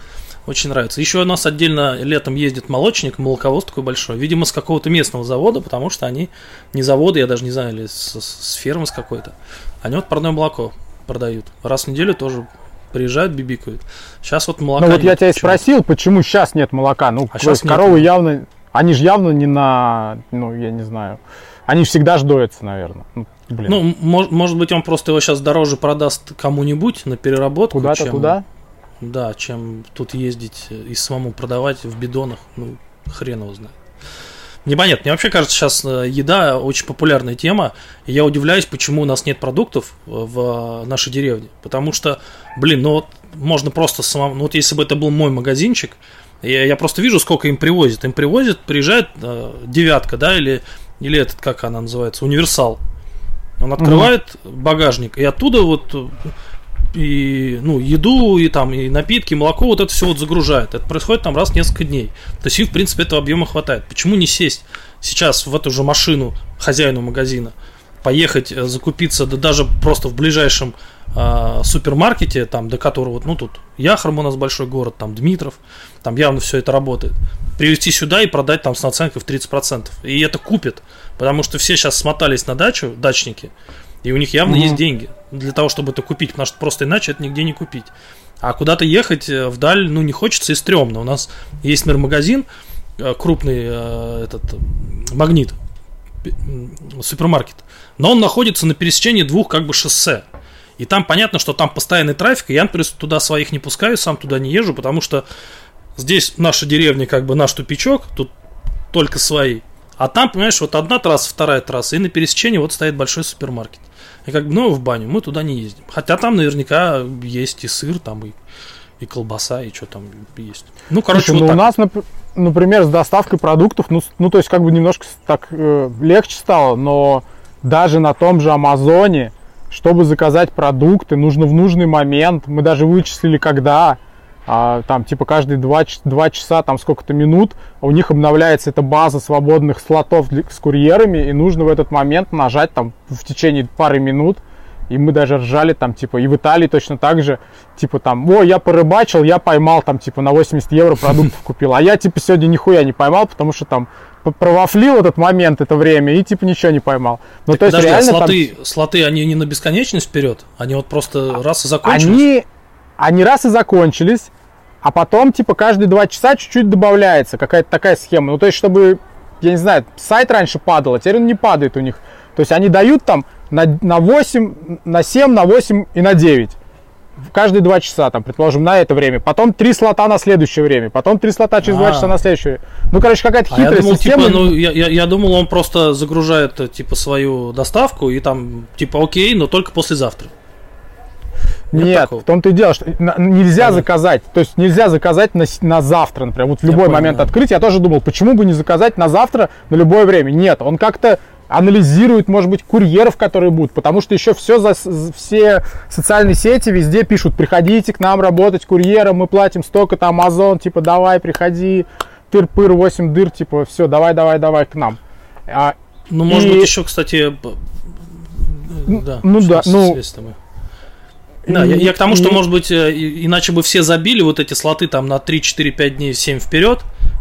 очень нравится. Еще у нас отдельно летом ездит молочник, молоковоз такой большой, видимо, с какого-то местного завода, потому что они не заводы, я даже не знаю, или с, с фермы с какой-то. Они вот парное молоко продают. Раз в неделю тоже приезжают, бибикают. Сейчас вот молока Ну вот я нет тебя и спросил, почему сейчас нет молока. Ну, А нет. коровы явно, они же явно не на, ну, я не знаю, они всегда ж доятся, наверное. Ну, блин, Ну, мож- может быть, он просто его сейчас дороже продаст кому-нибудь на переработку. куда-то чем- туда. Да, чем тут ездить и самому продавать в бидонах, ну, хрен его знает. Непонятно. Мне вообще кажется, сейчас э, еда очень популярная тема. И я удивляюсь, почему у нас нет продуктов э, в э, нашей деревне. Потому что, блин, ну вот можно просто самому... Ну вот если бы это был мой магазинчик, я, я просто вижу, сколько им привозят. Им привозят, приезжает э, девятка, да, или, или этот, как она называется, универсал. Он открывает багажник, и оттуда вот и ну, еду, и там, и напитки, молоко, вот это все вот загружает. Это происходит там раз в несколько дней. То есть им, в принципе, этого объема хватает. Почему не сесть сейчас в эту же машину хозяину магазина, поехать э, закупиться, да даже просто в ближайшем а, супермаркете, там, до которого, ну, тут Яхром у нас большой город, там, Дмитров, там явно все это работает. Привезти сюда и продать там с наценкой в 30%. И это купят, потому что все сейчас смотались на дачу, дачники, и у них явно Мгм. есть деньги для того, чтобы это купить, потому что просто иначе это нигде не купить. А куда-то ехать э, вдаль, ну, не хочется и стрёмно. У нас есть, например, магазин, э, крупный э, этот магнит, супермаркет, но он находится на пересечении двух как бы шоссе. И там понятно, что там постоянный трафик, и я, например, туда своих не пускаю, сам туда не езжу, потому что здесь наша деревня, как бы наш тупичок, тут только свои. А там, понимаешь, вот одна трасса, вторая трасса, и на пересечении вот стоит большой супермаркет. И как бы, ну, в баню, мы туда не ездим. Хотя там наверняка есть и сыр, там и, и колбаса, и что там есть. Ну, короче, Слушай, вот ну, так. у нас, например, с доставкой продуктов, ну, ну то есть, как бы немножко так э, легче стало, но даже на том же Амазоне, чтобы заказать продукты, нужно в нужный момент. Мы даже вычислили, когда а, там типа каждые 2, 2 часа, там сколько-то минут, у них обновляется эта база свободных слотов для, с курьерами, и нужно в этот момент нажать там в течение пары минут, и мы даже ржали там, типа, и в Италии точно так же, типа там, о, я порыбачил, я поймал там, типа, на 80 евро продуктов купил, а я, типа, сегодня нихуя не поймал, потому что там провафлил этот момент, это время, и, типа, ничего не поймал. Ну, так, то есть, подожди, а реально а слоты, там... слоты, они не на бесконечность вперед? Они вот просто раз и закончились? Они, они раз и закончились, а потом, типа, каждые два часа чуть-чуть добавляется какая-то такая схема. Ну, то есть, чтобы, я не знаю, сайт раньше падал, а теперь он не падает у них. То есть, они дают там на, на 8, на 7, на 8 и на 9. Каждые два часа, там, предположим, на это время. Потом три слота на следующее время. Потом три слота через два часа на следующее. Ну, короче, какая-то хитрая а я думал, система. Типа, ну, я, я, я думал, он просто загружает, типа, свою доставку и там, типа, окей, но только послезавтра. Нет, в том-то и дело, что нельзя заказать. То есть нельзя заказать на, на завтра, например. Вот в любой момент открыть. Я тоже думал, почему бы не заказать на завтра на любое время. Нет, он как-то анализирует, может быть, курьеров, которые будут, потому что еще все, за, все социальные сети везде пишут, приходите к нам работать курьером, мы платим столько-то, Amazon, типа, давай, приходи, тыр-пыр, 8 дыр, типа, все, давай, давай, давай к нам. А, ну, и... может быть, еще, кстати, да, ну да, ну, да, я, я к тому, что, может быть, э, иначе бы все забили вот эти слоты там на 3, 4, 5 дней, 7 вперед,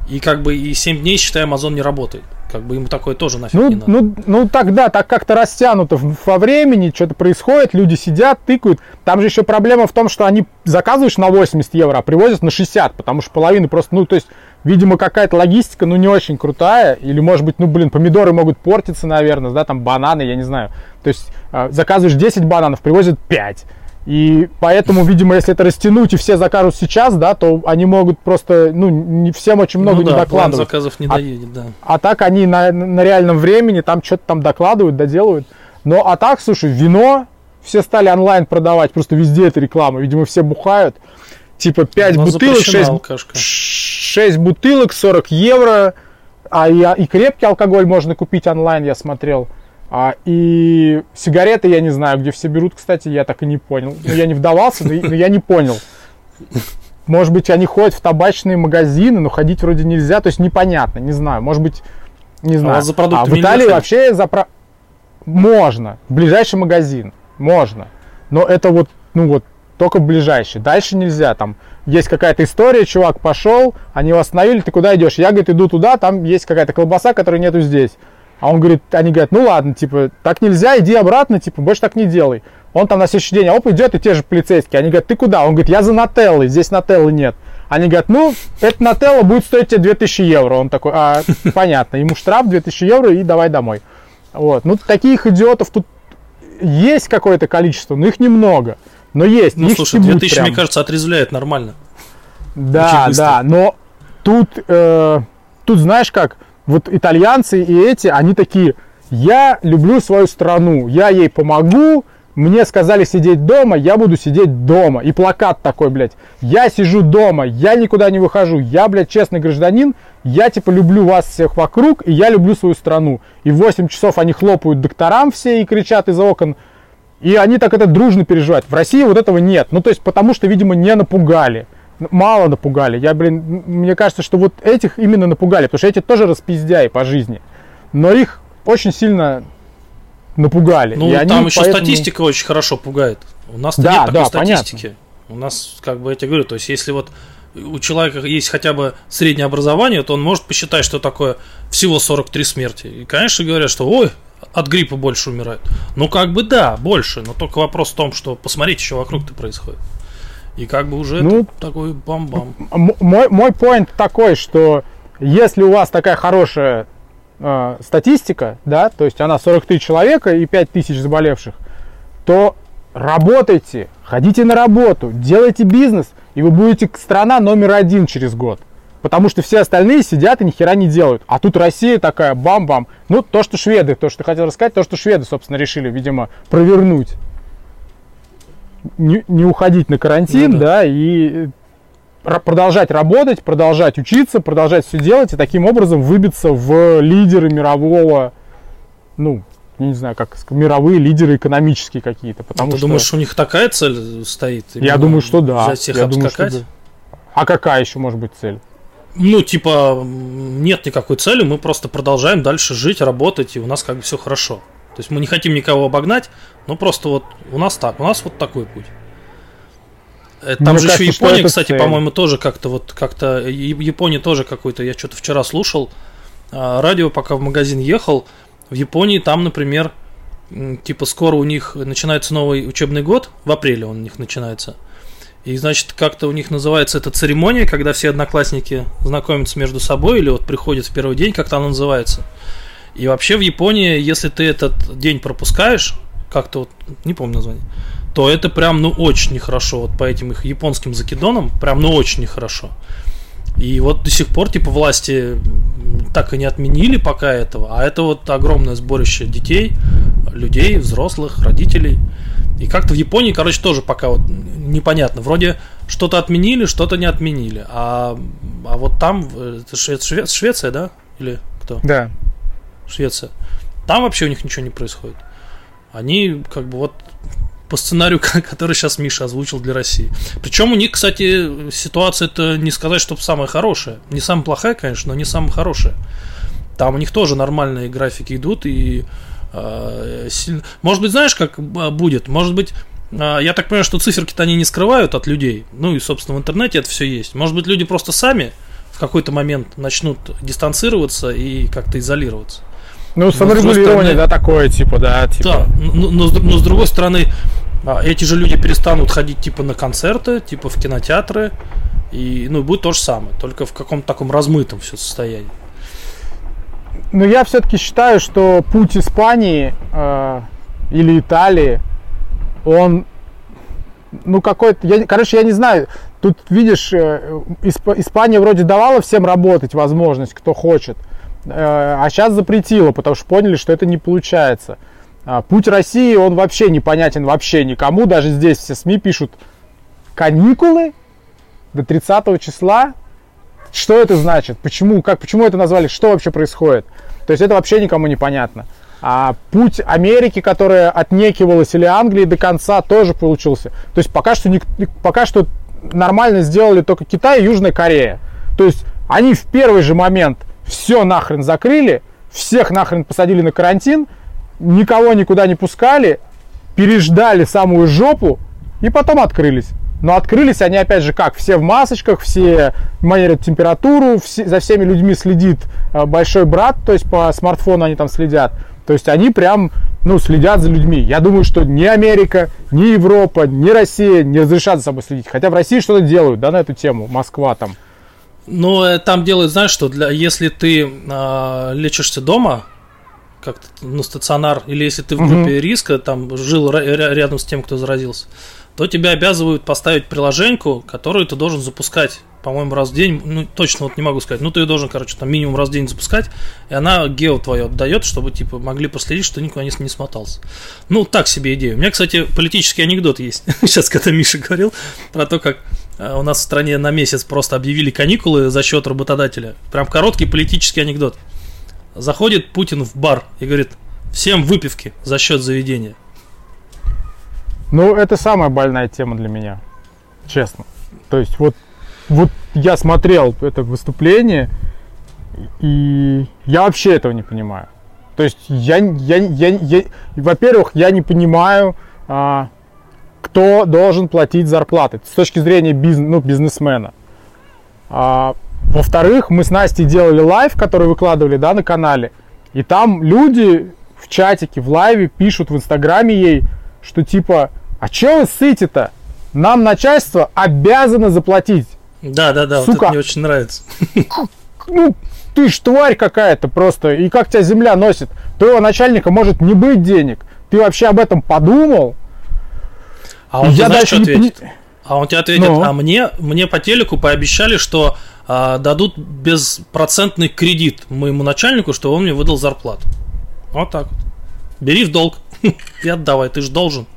и как бы и 7 дней, считай, Amazon не работает. Как бы ему такое тоже нафиг ну, не надо. Ну, ну тогда, так как-то растянуто во времени, что-то происходит, люди сидят, тыкают. Там же еще проблема в том, что они заказываешь на 80 евро, а привозят на 60, потому что половина просто, ну, то есть, видимо, какая-то логистика, ну, не очень крутая. Или, может быть, ну, блин, помидоры могут портиться, наверное, да, там бананы, я не знаю. То есть, э, заказываешь 10 бананов, привозят 5 и поэтому, видимо, если это растянуть и все закажут сейчас, да, то они могут просто, ну, не всем очень много ну, не да, докладывать. План заказов не а, доедет, да. А так они на, на реальном времени там что-то там докладывают, доделывают. Но а так, слушай, вино все стали онлайн продавать, просто везде это реклама. Видимо, все бухают. Типа 5 бутылок, 6, 6 бутылок, 40 евро. А и, и крепкий алкоголь можно купить онлайн, я смотрел. А, и сигареты я не знаю, где все берут, кстати, я так и не понял. Ну, я не вдавался, но, но я не понял. Может быть, они ходят в табачные магазины, но ходить вроде нельзя, то есть непонятно, не знаю. Может быть, не знаю. А, за а в Италии вообще за про... можно. В ближайший магазин можно. Но это вот, ну вот, только ближайший. Дальше нельзя. Там есть какая-то история, чувак пошел, они его остановили, ты куда идешь? Я, говорит, иду туда, там есть какая-то колбаса, которой нету здесь. А он говорит, они говорят, ну ладно, типа, так нельзя, иди обратно, типа, больше так не делай. Он там на следующий день, оп, идет, и те же полицейские. Они говорят, ты куда? Он говорит, я за Нателлой, здесь Нателлы нет. Они говорят, ну, это Нателла будет стоить тебе 2000 евро. Он такой, а, понятно, ему штраф 2000 евро и давай домой. Вот, ну, таких идиотов тут есть какое-то количество, но их немного. Но есть. Ну, слушай, 2000, прям. мне кажется, отрезвляет нормально. Да, да, но тут, э, тут знаешь как, вот итальянцы и эти, они такие, я люблю свою страну, я ей помогу, мне сказали сидеть дома, я буду сидеть дома. И плакат такой, блядь, я сижу дома, я никуда не выхожу, я, блядь, честный гражданин, я, типа, люблю вас всех вокруг, и я люблю свою страну. И в 8 часов они хлопают докторам все и кричат из окон, и они так это дружно переживают. В России вот этого нет. Ну, то есть, потому что, видимо, не напугали мало напугали. Я, блин, мне кажется, что вот этих именно напугали, потому что эти тоже распиздяи по жизни. Но их очень сильно напугали. Ну, и там они еще поэтому... статистика очень хорошо пугает. У нас да, нет такой да, статистики. Понятно. У нас, как бы, я тебе говорю, то есть, если вот у человека есть хотя бы среднее образование, то он может посчитать, что такое всего 43 смерти. И, конечно, говорят, что ой, от гриппа больше умирают. Ну, как бы да, больше, но только вопрос в том, что посмотрите, что вокруг-то происходит. И как бы уже ну, такой бам-бам. Мой, мой point такой, что если у вас такая хорошая э, статистика, да, то есть она 43 человека и 5 тысяч заболевших, то работайте, ходите на работу, делайте бизнес, и вы будете страна номер один через год. Потому что все остальные сидят и ни хера не делают. А тут Россия такая, бам-бам. Ну, то, что шведы, то, что ты хотел рассказать, то, что шведы, собственно, решили, видимо, провернуть. Не, не уходить на карантин, ну, да. да, и продолжать работать, продолжать учиться, продолжать все делать и таким образом выбиться в лидеры мирового, ну, не знаю, как мировые лидеры экономические какие-то. Потому Ты что... думаешь, у них такая цель стоит? Я думаю, что да. Взять всех Я думаю, что да. А какая еще может быть цель? Ну, типа, нет никакой цели, мы просто продолжаем дальше жить, работать, и у нас как бы все хорошо. То есть мы не хотим никого обогнать, но просто вот у нас так, у нас вот такой путь. Э, там Мне же кажется, еще Япония, кстати, по-моему, тоже как-то вот как-то Япония тоже какой-то. Я что-то вчера слушал а, радио, пока в магазин ехал. В Японии там, например, типа скоро у них начинается новый учебный год, в апреле он у них начинается. И, значит, как-то у них называется эта церемония, когда все одноклассники знакомятся между собой или вот приходят в первый день, как там называется. И вообще в Японии, если ты этот день пропускаешь, как-то вот, не помню название, то это прям, ну, очень нехорошо. Вот по этим их японским закидонам, прям, ну, очень нехорошо. И вот до сих пор, типа, власти так и не отменили пока этого. А это вот огромное сборище детей, людей, взрослых, родителей. И как-то в Японии, короче, тоже пока вот непонятно. Вроде что-то отменили, что-то не отменили. А, а вот там, это Шве- Шве- Швеция, да? Или кто? Да. Швеция. Там вообще у них ничего не происходит. Они как бы вот по сценарию, который сейчас Миша озвучил для России. Причем у них, кстати, ситуация это не сказать, чтобы самая хорошая. Не самая плохая, конечно, но не самая хорошая. Там у них тоже нормальные графики идут и э, сильно... Может быть, знаешь, как будет? Может быть, э, я так понимаю, что циферки-то они не скрывают от людей. Ну и, собственно, в интернете это все есть. Может быть, люди просто сами в какой-то момент начнут дистанцироваться и как-то изолироваться. Ну, саморегулирование, стороны, да, такое, типа, да, типа. Да, но, но, но с другой стороны, а, эти же люди перестанут ходить, типа, на концерты, типа, в кинотеатры, и, ну, будет то же самое, только в каком-то таком размытом все состоянии. Ну, я все-таки считаю, что путь Испании э, или Италии, он, ну, какой-то, я, короче, я не знаю, тут, видишь, э, Исп, Испания вроде давала всем работать возможность, кто хочет, а сейчас запретила, потому что поняли, что это не получается. А, путь России, он вообще непонятен вообще никому. Даже здесь все СМИ пишут каникулы до 30 числа. Что это значит? Почему, как, почему это назвали? Что вообще происходит? То есть это вообще никому не понятно. А путь Америки, которая отнекивалась, или Англии до конца, тоже получился. То есть пока что, пока что нормально сделали только Китай и Южная Корея. То есть они в первый же момент все нахрен закрыли, всех нахрен посадили на карантин, никого никуда не пускали, переждали самую жопу и потом открылись. Но открылись они опять же как? Все в масочках, все меряют температуру, все, за всеми людьми следит э, большой брат, то есть по смартфону они там следят. То есть они прям, ну, следят за людьми. Я думаю, что ни Америка, ни Европа, ни Россия не разрешат за собой следить. Хотя в России что-то делают, да, на эту тему, Москва там. Но э, там делают, знаешь, что для, если ты э, лечишься дома, как ну, стационар, или если ты в группе угу. риска, там жил рядом с тем, кто заразился, то тебя обязывают поставить приложеньку, которую ты должен запускать, по-моему, раз в день. Ну, точно вот не могу сказать. Ну, ты ее должен, короче, там минимум раз в день запускать, и она гео твое отдает, чтобы, типа, могли проследить, что никуда не, не смотался. Ну, так себе идея. У меня, кстати, политический анекдот есть. Сейчас, когда Миша говорил про то, как у нас в стране на месяц просто объявили каникулы за счет работодателя. Прям короткий политический анекдот. Заходит Путин в бар и говорит, всем выпивки за счет заведения. Ну, это самая больная тема для меня, честно. То есть вот, вот я смотрел это выступление, и я вообще этого не понимаю. То есть я, я, я, я во-первых, я не понимаю, а, кто должен платить зарплаты с точки зрения бизнес, ну, бизнесмена. А, во-вторых, мы с Настей делали лайв, который выкладывали да, на канале, и там люди в чатике, в лайве пишут в инстаграме ей, что типа, а че вы ссыте-то? Нам начальство обязано заплатить. Да, да, да, Сука. вот это мне очень нравится. Ну, ты ж тварь какая-то просто, и как тебя земля носит. Твоего начальника может не быть денег. Ты вообще об этом подумал? А он я знаешь, что ответит? Не... А он тебе ответит, ну. а мне, мне по телеку пообещали, что а, дадут безпроцентный кредит моему начальнику, чтобы он мне выдал зарплату. Вот так вот. Бери в долг и отдавай, ты же должен.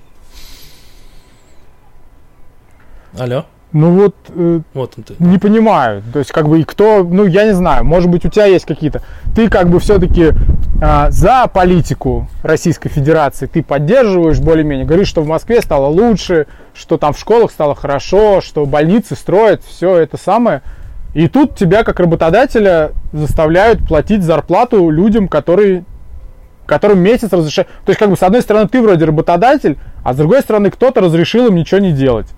Алло. Ну вот, э, Вот он ты. не понимаю. То есть, как бы, и кто, ну, я не знаю, может быть, у тебя есть какие-то. Ты как бы все-таки за политику Российской Федерации, ты поддерживаешь более-менее, говоришь, что в Москве стало лучше, что там в школах стало хорошо, что больницы строят, все это самое. И тут тебя, как работодателя, заставляют платить зарплату людям, которые которым месяц разрешают. То есть, как бы, с одной стороны, ты вроде работодатель, а с другой стороны, кто-то разрешил им ничего не делать.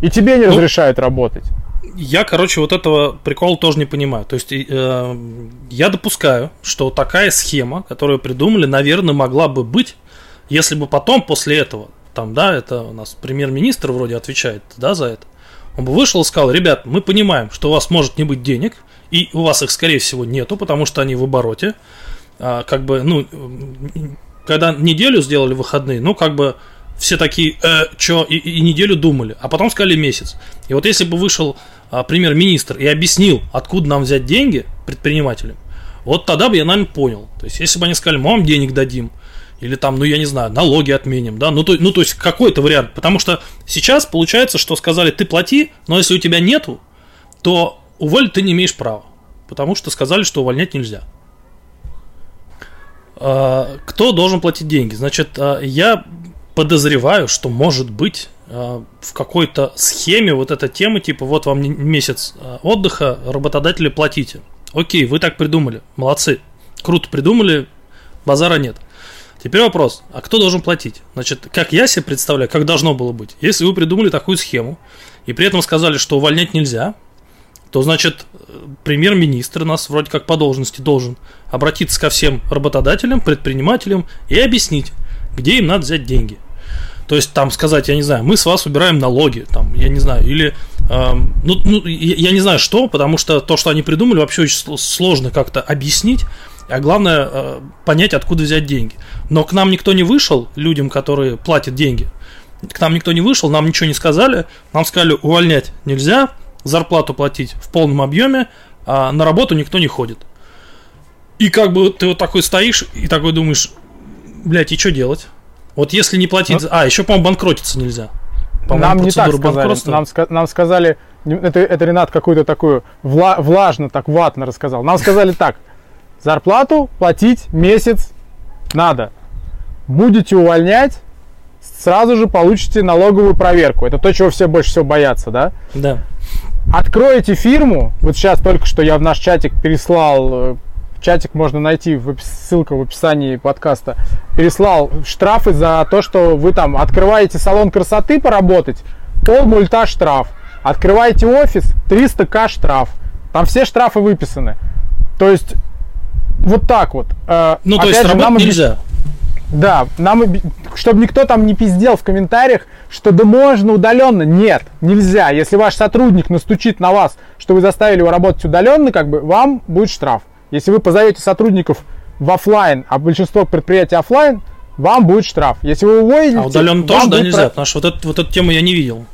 И тебе не Ну, разрешают работать. Я, короче, вот этого прикола тоже не понимаю. То есть э, я допускаю, что такая схема, которую придумали, наверное, могла бы быть, если бы потом, после этого, там, да, это у нас премьер-министр вроде отвечает, да, за это. Он бы вышел и сказал, ребят, мы понимаем, что у вас может не быть денег, и у вас их, скорее всего, нету, потому что они в обороте. А, как бы, ну, когда неделю сделали выходные, ну, как бы все такие, э, чё, и, и неделю думали, а потом сказали месяц. И вот если бы вышел а, премьер-министр и объяснил, откуда нам взять деньги предпринимателям, вот тогда бы я, наверное, понял. То есть, если бы они сказали, мы вам денег дадим, или там, ну, я не знаю, налоги отменим, да, ну, то, ну, то есть, какой-то вариант. Потому что сейчас получается, что сказали, ты плати, но если у тебя нету, то уволить ты не имеешь права. Потому что сказали, что увольнять нельзя. А, Кто должен платить деньги? Значит, а, я подозреваю, что может быть а, в какой-то схеме вот эта тема, типа вот вам месяц а, отдыха, работодатели платите. Окей, вы так придумали, молодцы. Круто придумали, базара нет. Теперь вопрос, а кто должен платить? Значит, как я себе представляю, как должно было быть? Если вы придумали такую схему, и при этом сказали, что увольнять нельзя, то значит э, премьер-министр нас вроде как по должности должен обратиться ко всем работодателям, предпринимателям и объяснить, где им надо взять деньги. То есть там сказать, я не знаю, мы с вас убираем налоги, там, я не знаю, или, эм, ну, ну, я, я не знаю что, потому что то, что они придумали, вообще очень сл- сложно как-то объяснить, а главное э, понять, откуда взять деньги. Но к нам никто не вышел, людям, которые платят деньги, к нам никто не вышел, нам ничего не сказали, нам сказали, увольнять нельзя, зарплату платить в полном объеме, а на работу никто не ходит. И как бы ты вот такой стоишь и такой думаешь, блядь, и что делать? Вот если не платить... за- А, еще, по-моему, банкротиться нельзя. По-моему, Нам не так сказали. Нам, нам сказали, это, это Ренат какую-то такую вла- влажно, так ватно рассказал. Нам сказали так, зарплату платить месяц надо. Будете увольнять, сразу же получите налоговую проверку. Это то, чего все больше всего боятся, да? Да. Откроете фирму, вот сейчас только что я в наш чатик переслал, э, чатик можно найти, в ссылка в описании подкаста, переслал штрафы за то, что вы там открываете салон красоты поработать, пол мульта штраф. Открываете офис, 300к штраф. Там все штрафы выписаны. То есть, вот так вот. Э, Ну, то опять есть же, нам нельзя. да, нам, чтобы никто там не пиздел в комментариях, что да можно удаленно. Нет, нельзя. Если ваш сотрудник настучит на вас, что вы заставили его работать удаленно, как бы вам будет штраф. Если вы позовете сотрудников в офлайн, а большинство предприятий офлайн, вам будет штраф. Если вы уволите, А удаленно вам тоже, да, нельзя? про- Потому что вот, эту- вот эту тему я не видел.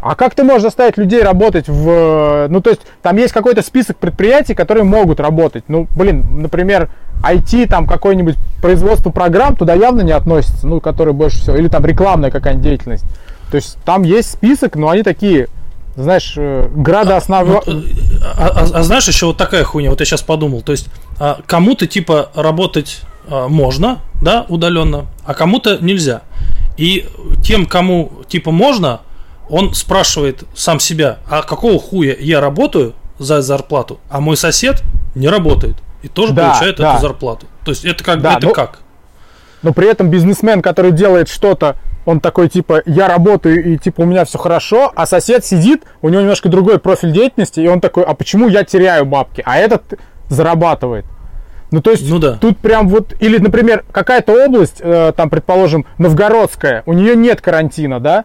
А как ты можешь заставить людей работать в... Ну, то есть, там есть какой-то список предприятий, которые могут работать. Ну, блин, например, IT, там, какое-нибудь производство программ туда явно не относится, ну, которые больше всего... Или там рекламная какая-нибудь деятельность. То есть, там есть список, но они такие, знаешь, э, градооснов... Вот, э, а, а- а знаешь, еще вот такая хуйня, вот я сейчас подумал. То есть, а, кому-то типа работать а, можно, да, удаленно, а кому-то нельзя. И тем, кому типа можно, он спрашивает сам себя, а какого хуя я работаю за зарплату, а мой сосед не работает и тоже Да, получает да. эту зарплату. То есть это как Да, это ну, как? Но при этом бизнесмен, который делает что-то, он такой, типа, я работаю, и, типа, у меня все хорошо, а сосед сидит, у него немножко другой профиль деятельности, и он такой, а почему я теряю бабки, а этот зарабатывает? Ну, то есть, Ну да. тут прям вот, или, например, какая-то область, э, там, предположим, Новгородская, у нее нет карантина, да,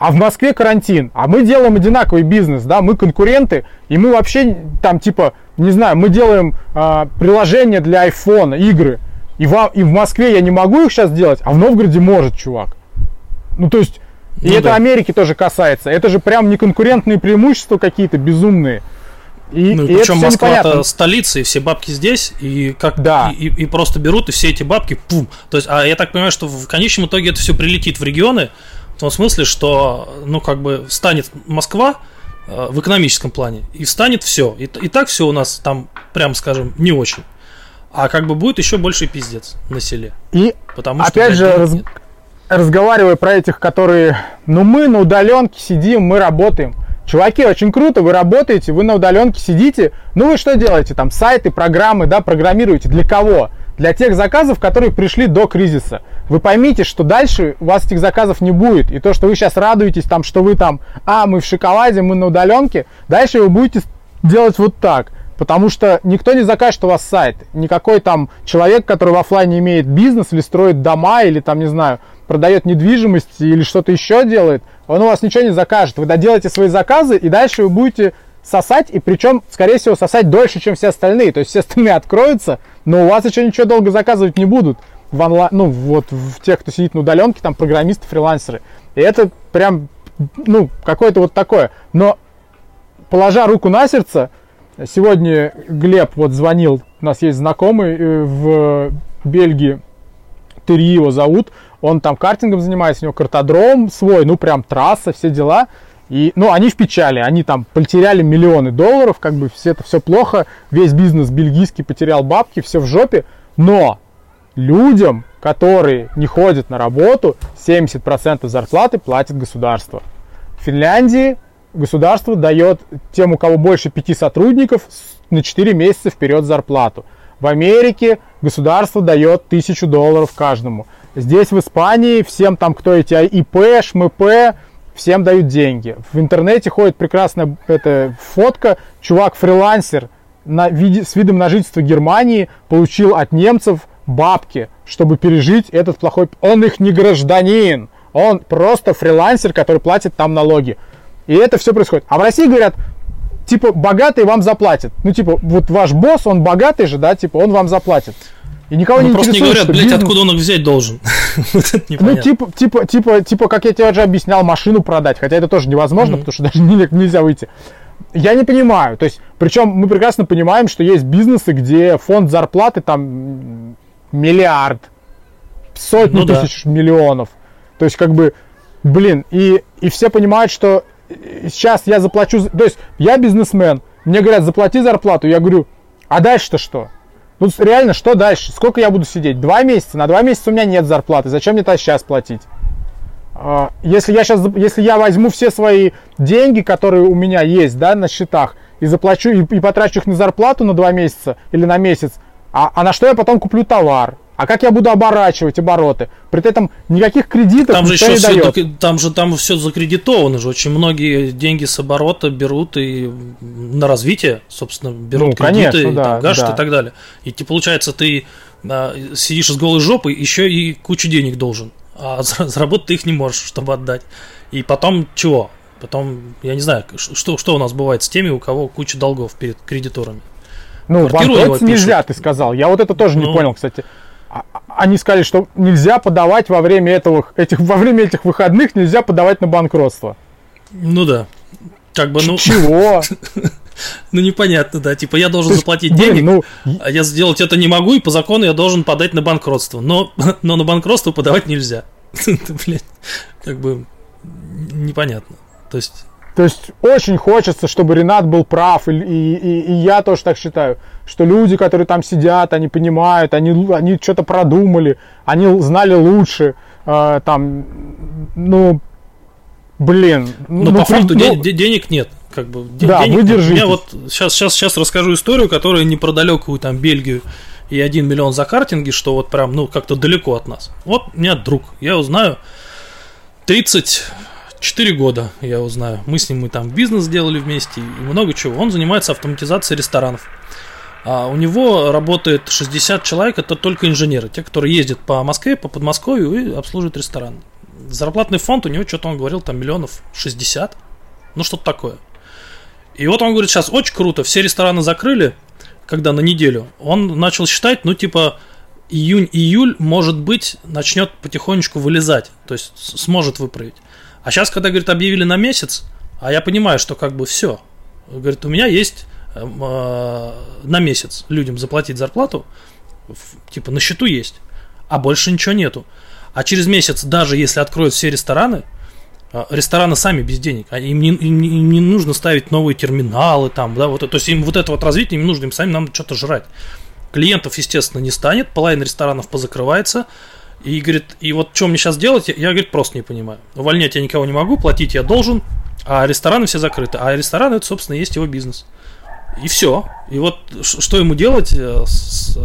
а в Москве карантин, а мы делаем одинаковый бизнес, да, мы конкуренты, и мы вообще там типа, не знаю, мы делаем а, приложение для айфона, игры, и, вам, и в Москве я не могу их сейчас делать, а в Новгороде может, чувак. Ну, то есть, и Ну это да. Америки тоже касается, это же прям не конкурентные преимущества какие-то безумные. И, ну, и причем Москва-то столица, и все бабки здесь, и как да. и, и, и просто берут, и все эти бабки, пум. То есть, а я так понимаю, что в конечном итоге это все прилетит в регионы, в том смысле, что, ну, как бы станет Москва э, в экономическом плане, и встанет все. И, и так все у нас там, прям скажем, не очень. А как бы будет еще больше пиздец на селе. И потому что, опять же, раз, разговаривая про этих, которые, ну мы на удаленке сидим, мы работаем. Чуваки, очень круто, вы работаете, вы на удаленке сидите. Ну вы что делаете? Там сайты, программы, да, программируете. Для кого? Для тех заказов, которые пришли до кризиса. Вы поймите, что дальше у вас этих заказов не будет. И то, что вы сейчас радуетесь, там, что вы там, а, мы в шоколаде, мы на удаленке, дальше вы будете делать вот так. Потому что никто не закажет у вас сайт. Никакой там человек, который в офлайне имеет бизнес или строит дома, или там, не знаю, продает недвижимость или что-то еще делает, он у вас ничего не закажет. Вы доделаете свои заказы, и дальше вы будете сосать, и причем, скорее всего, сосать дольше, чем все остальные. То есть все остальные откроются, но у вас еще ничего долго заказывать не будут. В онлайн, ну, вот в тех, кто сидит на удаленке, там программисты, фрилансеры. И это прям, ну, какое-то вот такое. Но, положа руку на сердце, сегодня Глеб вот звонил, у нас есть знакомый э, в Бельгии, Тери его зовут, он там картингом занимается, у него картодром свой, ну прям трасса, все дела. И, ну, они в печали, они там потеряли миллионы долларов, как бы все это все плохо, весь бизнес бельгийский потерял бабки, все в жопе, но людям, которые не ходят на работу, 70% зарплаты платит государство. В Финляндии государство дает тем, у кого больше пяти сотрудников, на 4 месяца вперед зарплату. В Америке государство дает тысячу долларов каждому. Здесь в Испании всем там, кто эти ИП, ШМП, всем дают деньги. В интернете ходит прекрасная эта фотка. Чувак-фрилансер на с видом на жительство Германии получил от немцев бабки, чтобы пережить этот плохой... Он их не гражданин, он просто фрилансер, который платит там налоги. И это все происходит. А в России говорят, типа, богатый вам заплатит. Ну, типа, вот ваш босс, он богатый же, да, типа, он вам заплатит. И никого ну, не просто не говорят, блядь, бизнес... откуда он их взять должен. ну, типа, типа, типа, типа, как я тебе уже объяснял, машину продать. Хотя это тоже невозможно, потому что даже нельзя выйти. Я не понимаю. То есть, причем мы прекрасно понимаем, что есть бизнесы, где фонд зарплаты там миллиард, сотни ну, тысяч да. миллионов. То есть, как бы, блин, и, и все понимают, что сейчас я заплачу... То есть, я бизнесмен, мне говорят, заплати зарплату. Я говорю, а дальше-то что? Ну, реально, что дальше? Сколько я буду сидеть? Два месяца? На два месяца у меня нет зарплаты. Зачем мне тогда сейчас платить? А, если я сейчас, если я возьму все свои деньги, которые у меня есть, да, на счетах, и заплачу, и, и потрачу их на зарплату на два месяца или на месяц, а, а на что я потом куплю товар? А как я буду оборачивать обороты? При этом никаких кредитов там же еще не все, дает. Там же там все закредитовано же. Очень многие деньги с оборота берут и на развитие, собственно, берут ну, кредиты, конечно, да, там, да. и так далее. И ты, получается, ты а, сидишь с голой жопой, еще и кучу денег должен. А заработать ты их не можешь, чтобы отдать. И потом чего? Потом, я не знаю, что, что у нас бывает с теми, у кого куча долгов перед кредиторами. Ну, банкротиться нельзя, ты сказал. Я вот это тоже ну, не понял, кстати. Они сказали, что нельзя подавать во время этого, этих, во время этих выходных нельзя подавать на банкротство. Ну да. Как бы, ну... Чего? Ну непонятно, да. Типа я должен заплатить денег, ну... а я сделать это не могу, и по закону я должен подать на банкротство. Но, но на банкротство подавать нельзя. Блять, как бы непонятно. То есть то есть очень хочется, чтобы Ренат был прав, и, и, и я тоже так считаю, что люди, которые там сидят, они понимают, они, они что-то продумали, они знали лучше, э, там, ну, блин. Но ну, по факту ну, де- денег нет. Как бы, да, денег вы держитесь. Я вот сейчас, сейчас, сейчас расскажу историю, которая не про далекую там Бельгию и 1 миллион за картинги, что вот прям, ну, как-то далеко от нас. Вот у меня друг, я узнаю, 30 4 года, я узнаю. Мы с ним мы там бизнес сделали вместе и много чего. Он занимается автоматизацией ресторанов. А у него работает 60 человек, это только инженеры, те, которые ездят по Москве, по Подмосковью и обслуживают ресторан. Зарплатный фонд у него, что-то он говорил, там миллионов 60, ну что-то такое. И вот он говорит, сейчас очень круто, все рестораны закрыли, когда на неделю. Он начал считать, ну типа июнь-июль, может быть, начнет потихонечку вылезать, то есть сможет выправить. А сейчас, когда, говорит, объявили на месяц, а я понимаю, что как бы все. Говорит, у меня есть э, на месяц людям заплатить зарплату, типа на счету есть, а больше ничего нету. А через месяц, даже если откроют все рестораны, э, рестораны сами без денег, а им не, им, им не нужно ставить новые терминалы там, да, вот, то есть им вот это вот развитие им нужно, им самим надо что-то жрать. Клиентов, естественно, не станет, половина ресторанов позакрывается, и говорит, и вот что мне сейчас делать, я, говорит, просто не понимаю. Увольнять я никого не могу, платить я должен, а рестораны все закрыты. А рестораны, это, собственно, есть его бизнес. И все. И вот что ему делать, э, с,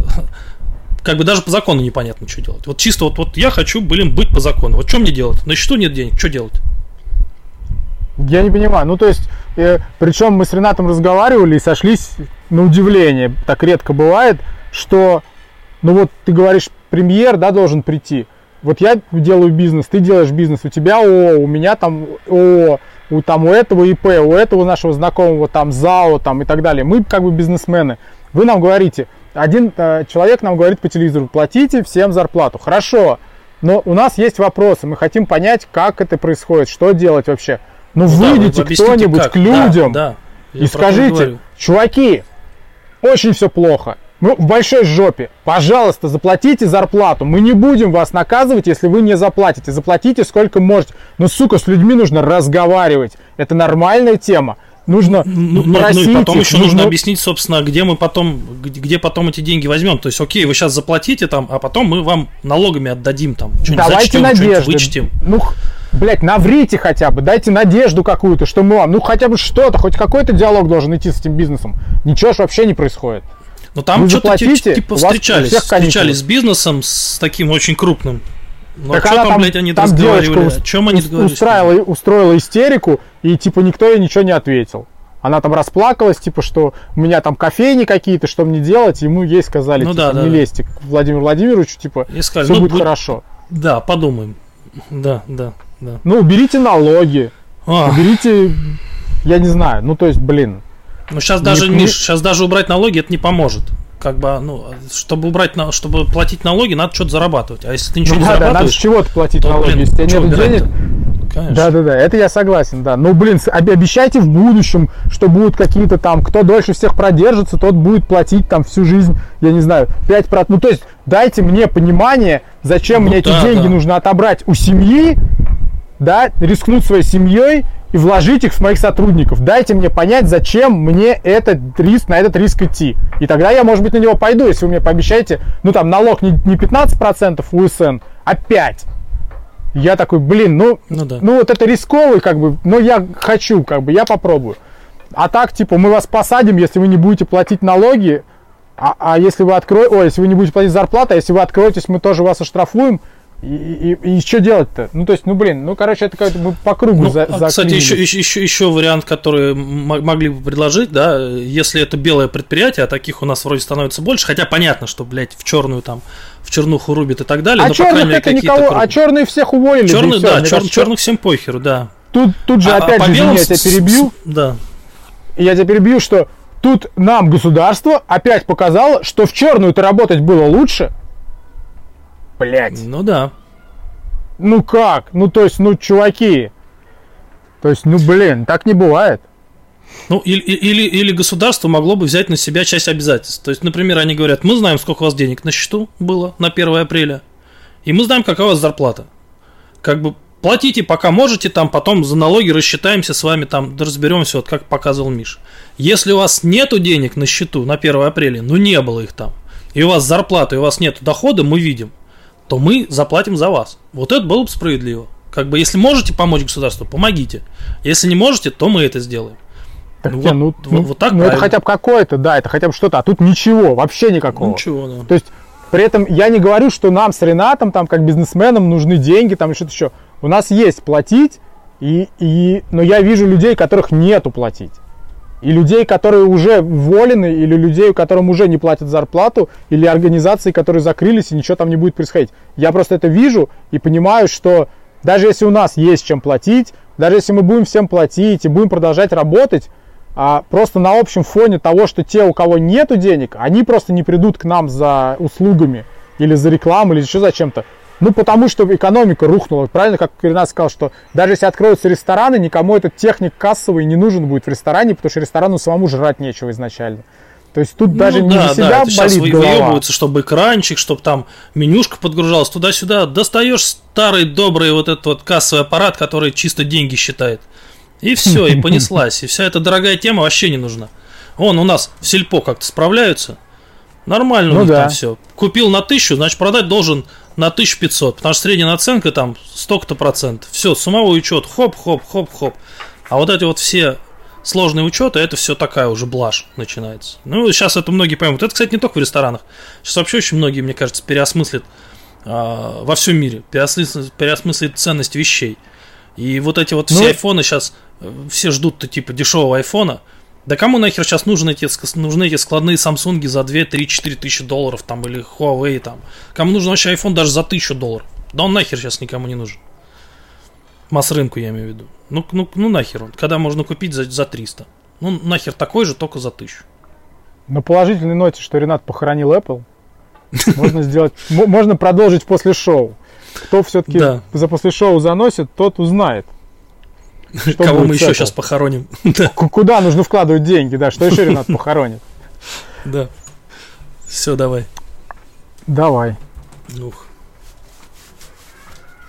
как бы даже по закону непонятно, что делать. Вот чисто вот, вот я хочу, блин, быть по закону. Вот что мне делать? На счету нет денег, что делать? Я не понимаю. Ну, то есть, э, причем мы с Ренатом разговаривали и сошлись на удивление. Так редко бывает, что, ну вот ты говоришь, премьер, да, должен прийти. Вот я делаю бизнес, ты делаешь бизнес, у тебя ООО, у меня там ООО, у, там, у этого ИП, у этого нашего знакомого там ЗАО там, и так далее. Мы как бы бизнесмены. Вы нам говорите, один э, человек нам говорит по телевизору, платите всем зарплату. Хорошо, но у нас есть вопросы, мы хотим понять, как это происходит, что делать вообще. Ну, ну выйдите да, кто-нибудь к людям да, да. и скажите, чуваки, очень все плохо ну, в большой жопе. Пожалуйста, заплатите зарплату. Мы не будем вас наказывать, если вы не заплатите. Заплатите сколько можете. Но, сука, с людьми нужно разговаривать. Это нормальная тема. Нужно ну, просить ну, ну и потом их, еще нужно... нужно объяснить, собственно, где мы потом, где потом эти деньги возьмем. То есть, окей, вы сейчас заплатите там, а потом мы вам налогами отдадим там. Давайте надежду. Вычтем. Ну, блядь, наврите хотя бы, дайте надежду какую-то, что мы вам, ну хотя бы что-то, хоть какой-то диалог должен идти с этим бизнесом. Ничего ж вообще не происходит. Но там что-то типа встречались, встречались с бизнесом, с таким очень крупным. Но так что там, там, блядь, они там разговаривали? О чем они устраивала, устроила истерику, и типа никто ей ничего не ответил. Она там расплакалась, типа, что у меня там кофейни какие-то, что мне делать, ему ей сказали, ну, типа, да, не да. лезьте к Владимиру Владимировичу, типа, сказали, все ну, будет будь... хорошо. Да, подумаем. Да, да, да. Ну, уберите налоги, а. уберите, я не знаю, ну, то есть, блин, ну сейчас даже, не, Миш, сейчас даже убрать налоги это не поможет. Как бы, ну, чтобы убрать, чтобы платить налоги, надо что-то зарабатывать. А если ты ничего ну, не да, зарабатываешь... Да, надо с чего-то платить то, налоги. Блин, если у тебя нет денег... Конечно. Да, да, да, это я согласен, да. Ну, блин, обещайте в будущем, что будут какие-то там, кто дольше всех продержится, тот будет платить там всю жизнь, я не знаю, 5%. Ну, то есть, дайте мне понимание, зачем ну, мне да, эти деньги да. нужно отобрать у семьи, да, рискнуть своей семьей и вложить их в моих сотрудников. Дайте мне понять, зачем мне этот риск, на этот риск идти. И тогда я, может быть, на него пойду, если вы мне пообещаете, ну там налог не, не 15% УСН, а 5%. Я такой, блин, ну, ну, да. ну вот это рисковый, как бы, но я хочу, как бы, я попробую. А так, типа, мы вас посадим, если вы не будете платить налоги, а, а если вы откроете, ой, если вы не будете платить зарплату, а если вы откроетесь, мы тоже вас оштрафуем, и, и, и что делать-то? Ну, то есть, ну, блин, ну, короче, это как-то мы по кругу ну, за, а, Кстати, еще, еще, еще, еще вариант, который могли бы предложить, да, если это белое предприятие, а таких у нас вроде становится больше, хотя понятно, что, блядь, в черную там, в чернуху рубит и так далее, а но, черных мере, это никого, крупные. А черные всех уволили. Черные, да, чер, кажется, черных всем похеру, да. Тут, тут же, а, опять а же, извини, я тебя перебью. Да. Я тебя перебью, что тут нам государство опять показало, что в черную-то работать было лучше, Блять. Ну да. Ну как? Ну то есть, ну чуваки. То есть, ну блин, так не бывает. Ну, или, или, или государство могло бы взять на себя часть обязательств. То есть, например, они говорят, мы знаем, сколько у вас денег на счету было на 1 апреля, и мы знаем, какая у вас зарплата. Как бы платите, пока можете, там потом за налоги рассчитаемся с вами, там разберемся, вот как показывал Миш. Если у вас нету денег на счету на 1 апреля, ну не было их там, и у вас зарплата, и у вас нет дохода, мы видим – то мы заплатим за вас. Вот это было бы справедливо. Как бы, если можете помочь государству, помогите. Если не можете, то мы это сделаем. Так, ну, не, вот, ну, вот, вот так ну это хотя бы какое-то, да, это хотя бы что-то, а тут ничего, вообще никакого. Ничего, да. То есть, при этом я не говорю, что нам с Ренатом, там, как бизнесменам, нужны деньги, там, и что-то еще. У нас есть платить, и, и, но я вижу людей, которых нету платить и людей, которые уже уволены, или людей, которым уже не платят зарплату, или организации, которые закрылись, и ничего там не будет происходить. Я просто это вижу и понимаю, что даже если у нас есть чем платить, даже если мы будем всем платить и будем продолжать работать, а просто на общем фоне того, что те, у кого нет денег, они просто не придут к нам за услугами или за рекламу, или еще за чем-то. Ну, потому что экономика рухнула. Правильно, как Ренат сказал, что даже если откроются рестораны, никому этот техник кассовый не нужен будет в ресторане, потому что ресторану самому жрать нечего изначально. То есть тут ну, даже да, не за себя да, болит сейчас голова. чтобы экранчик, чтобы там менюшка подгружалась туда-сюда. Достаешь старый добрый вот этот вот кассовый аппарат, который чисто деньги считает. И все, и понеслась. И вся эта дорогая тема вообще не нужна. Вон у нас в сельпо как-то справляются. Нормально ну у них да. там все. Купил на тысячу, значит продать должен на 1500, потому что средняя наценка там столько-то процентов. Все, суммовой учет, хоп-хоп-хоп-хоп. А вот эти вот все сложные учеты, это все такая уже блажь начинается. Ну, сейчас это многие поймут. Это, кстати, не только в ресторанах. Сейчас вообще очень многие, мне кажется, переосмыслят а, во всем мире, переосмыслят, переосмыслят ценность вещей. И вот эти вот все ну, айфоны сейчас, э, все ждут-то типа дешевого айфона. Да кому нахер сейчас нужны эти, нужны эти складные Samsung за 2, 3, 4 тысячи долларов там или Huawei там? Кому нужен вообще iPhone даже за 1000 долларов? Да он нахер сейчас никому не нужен. Масс-рынку я имею в виду. Ну, ну, ну нахер он, когда можно купить за, за 300. Ну нахер такой же, только за 1000. На положительной ноте, что Ренат похоронил Apple, можно сделать, можно продолжить после шоу. Кто все-таки за после шоу заносит, тот узнает. Кого мы еще сейчас похороним. Куда нужно вкладывать деньги, да, что еще Ренат похоронит. Да. Все, давай. Давай. Ух.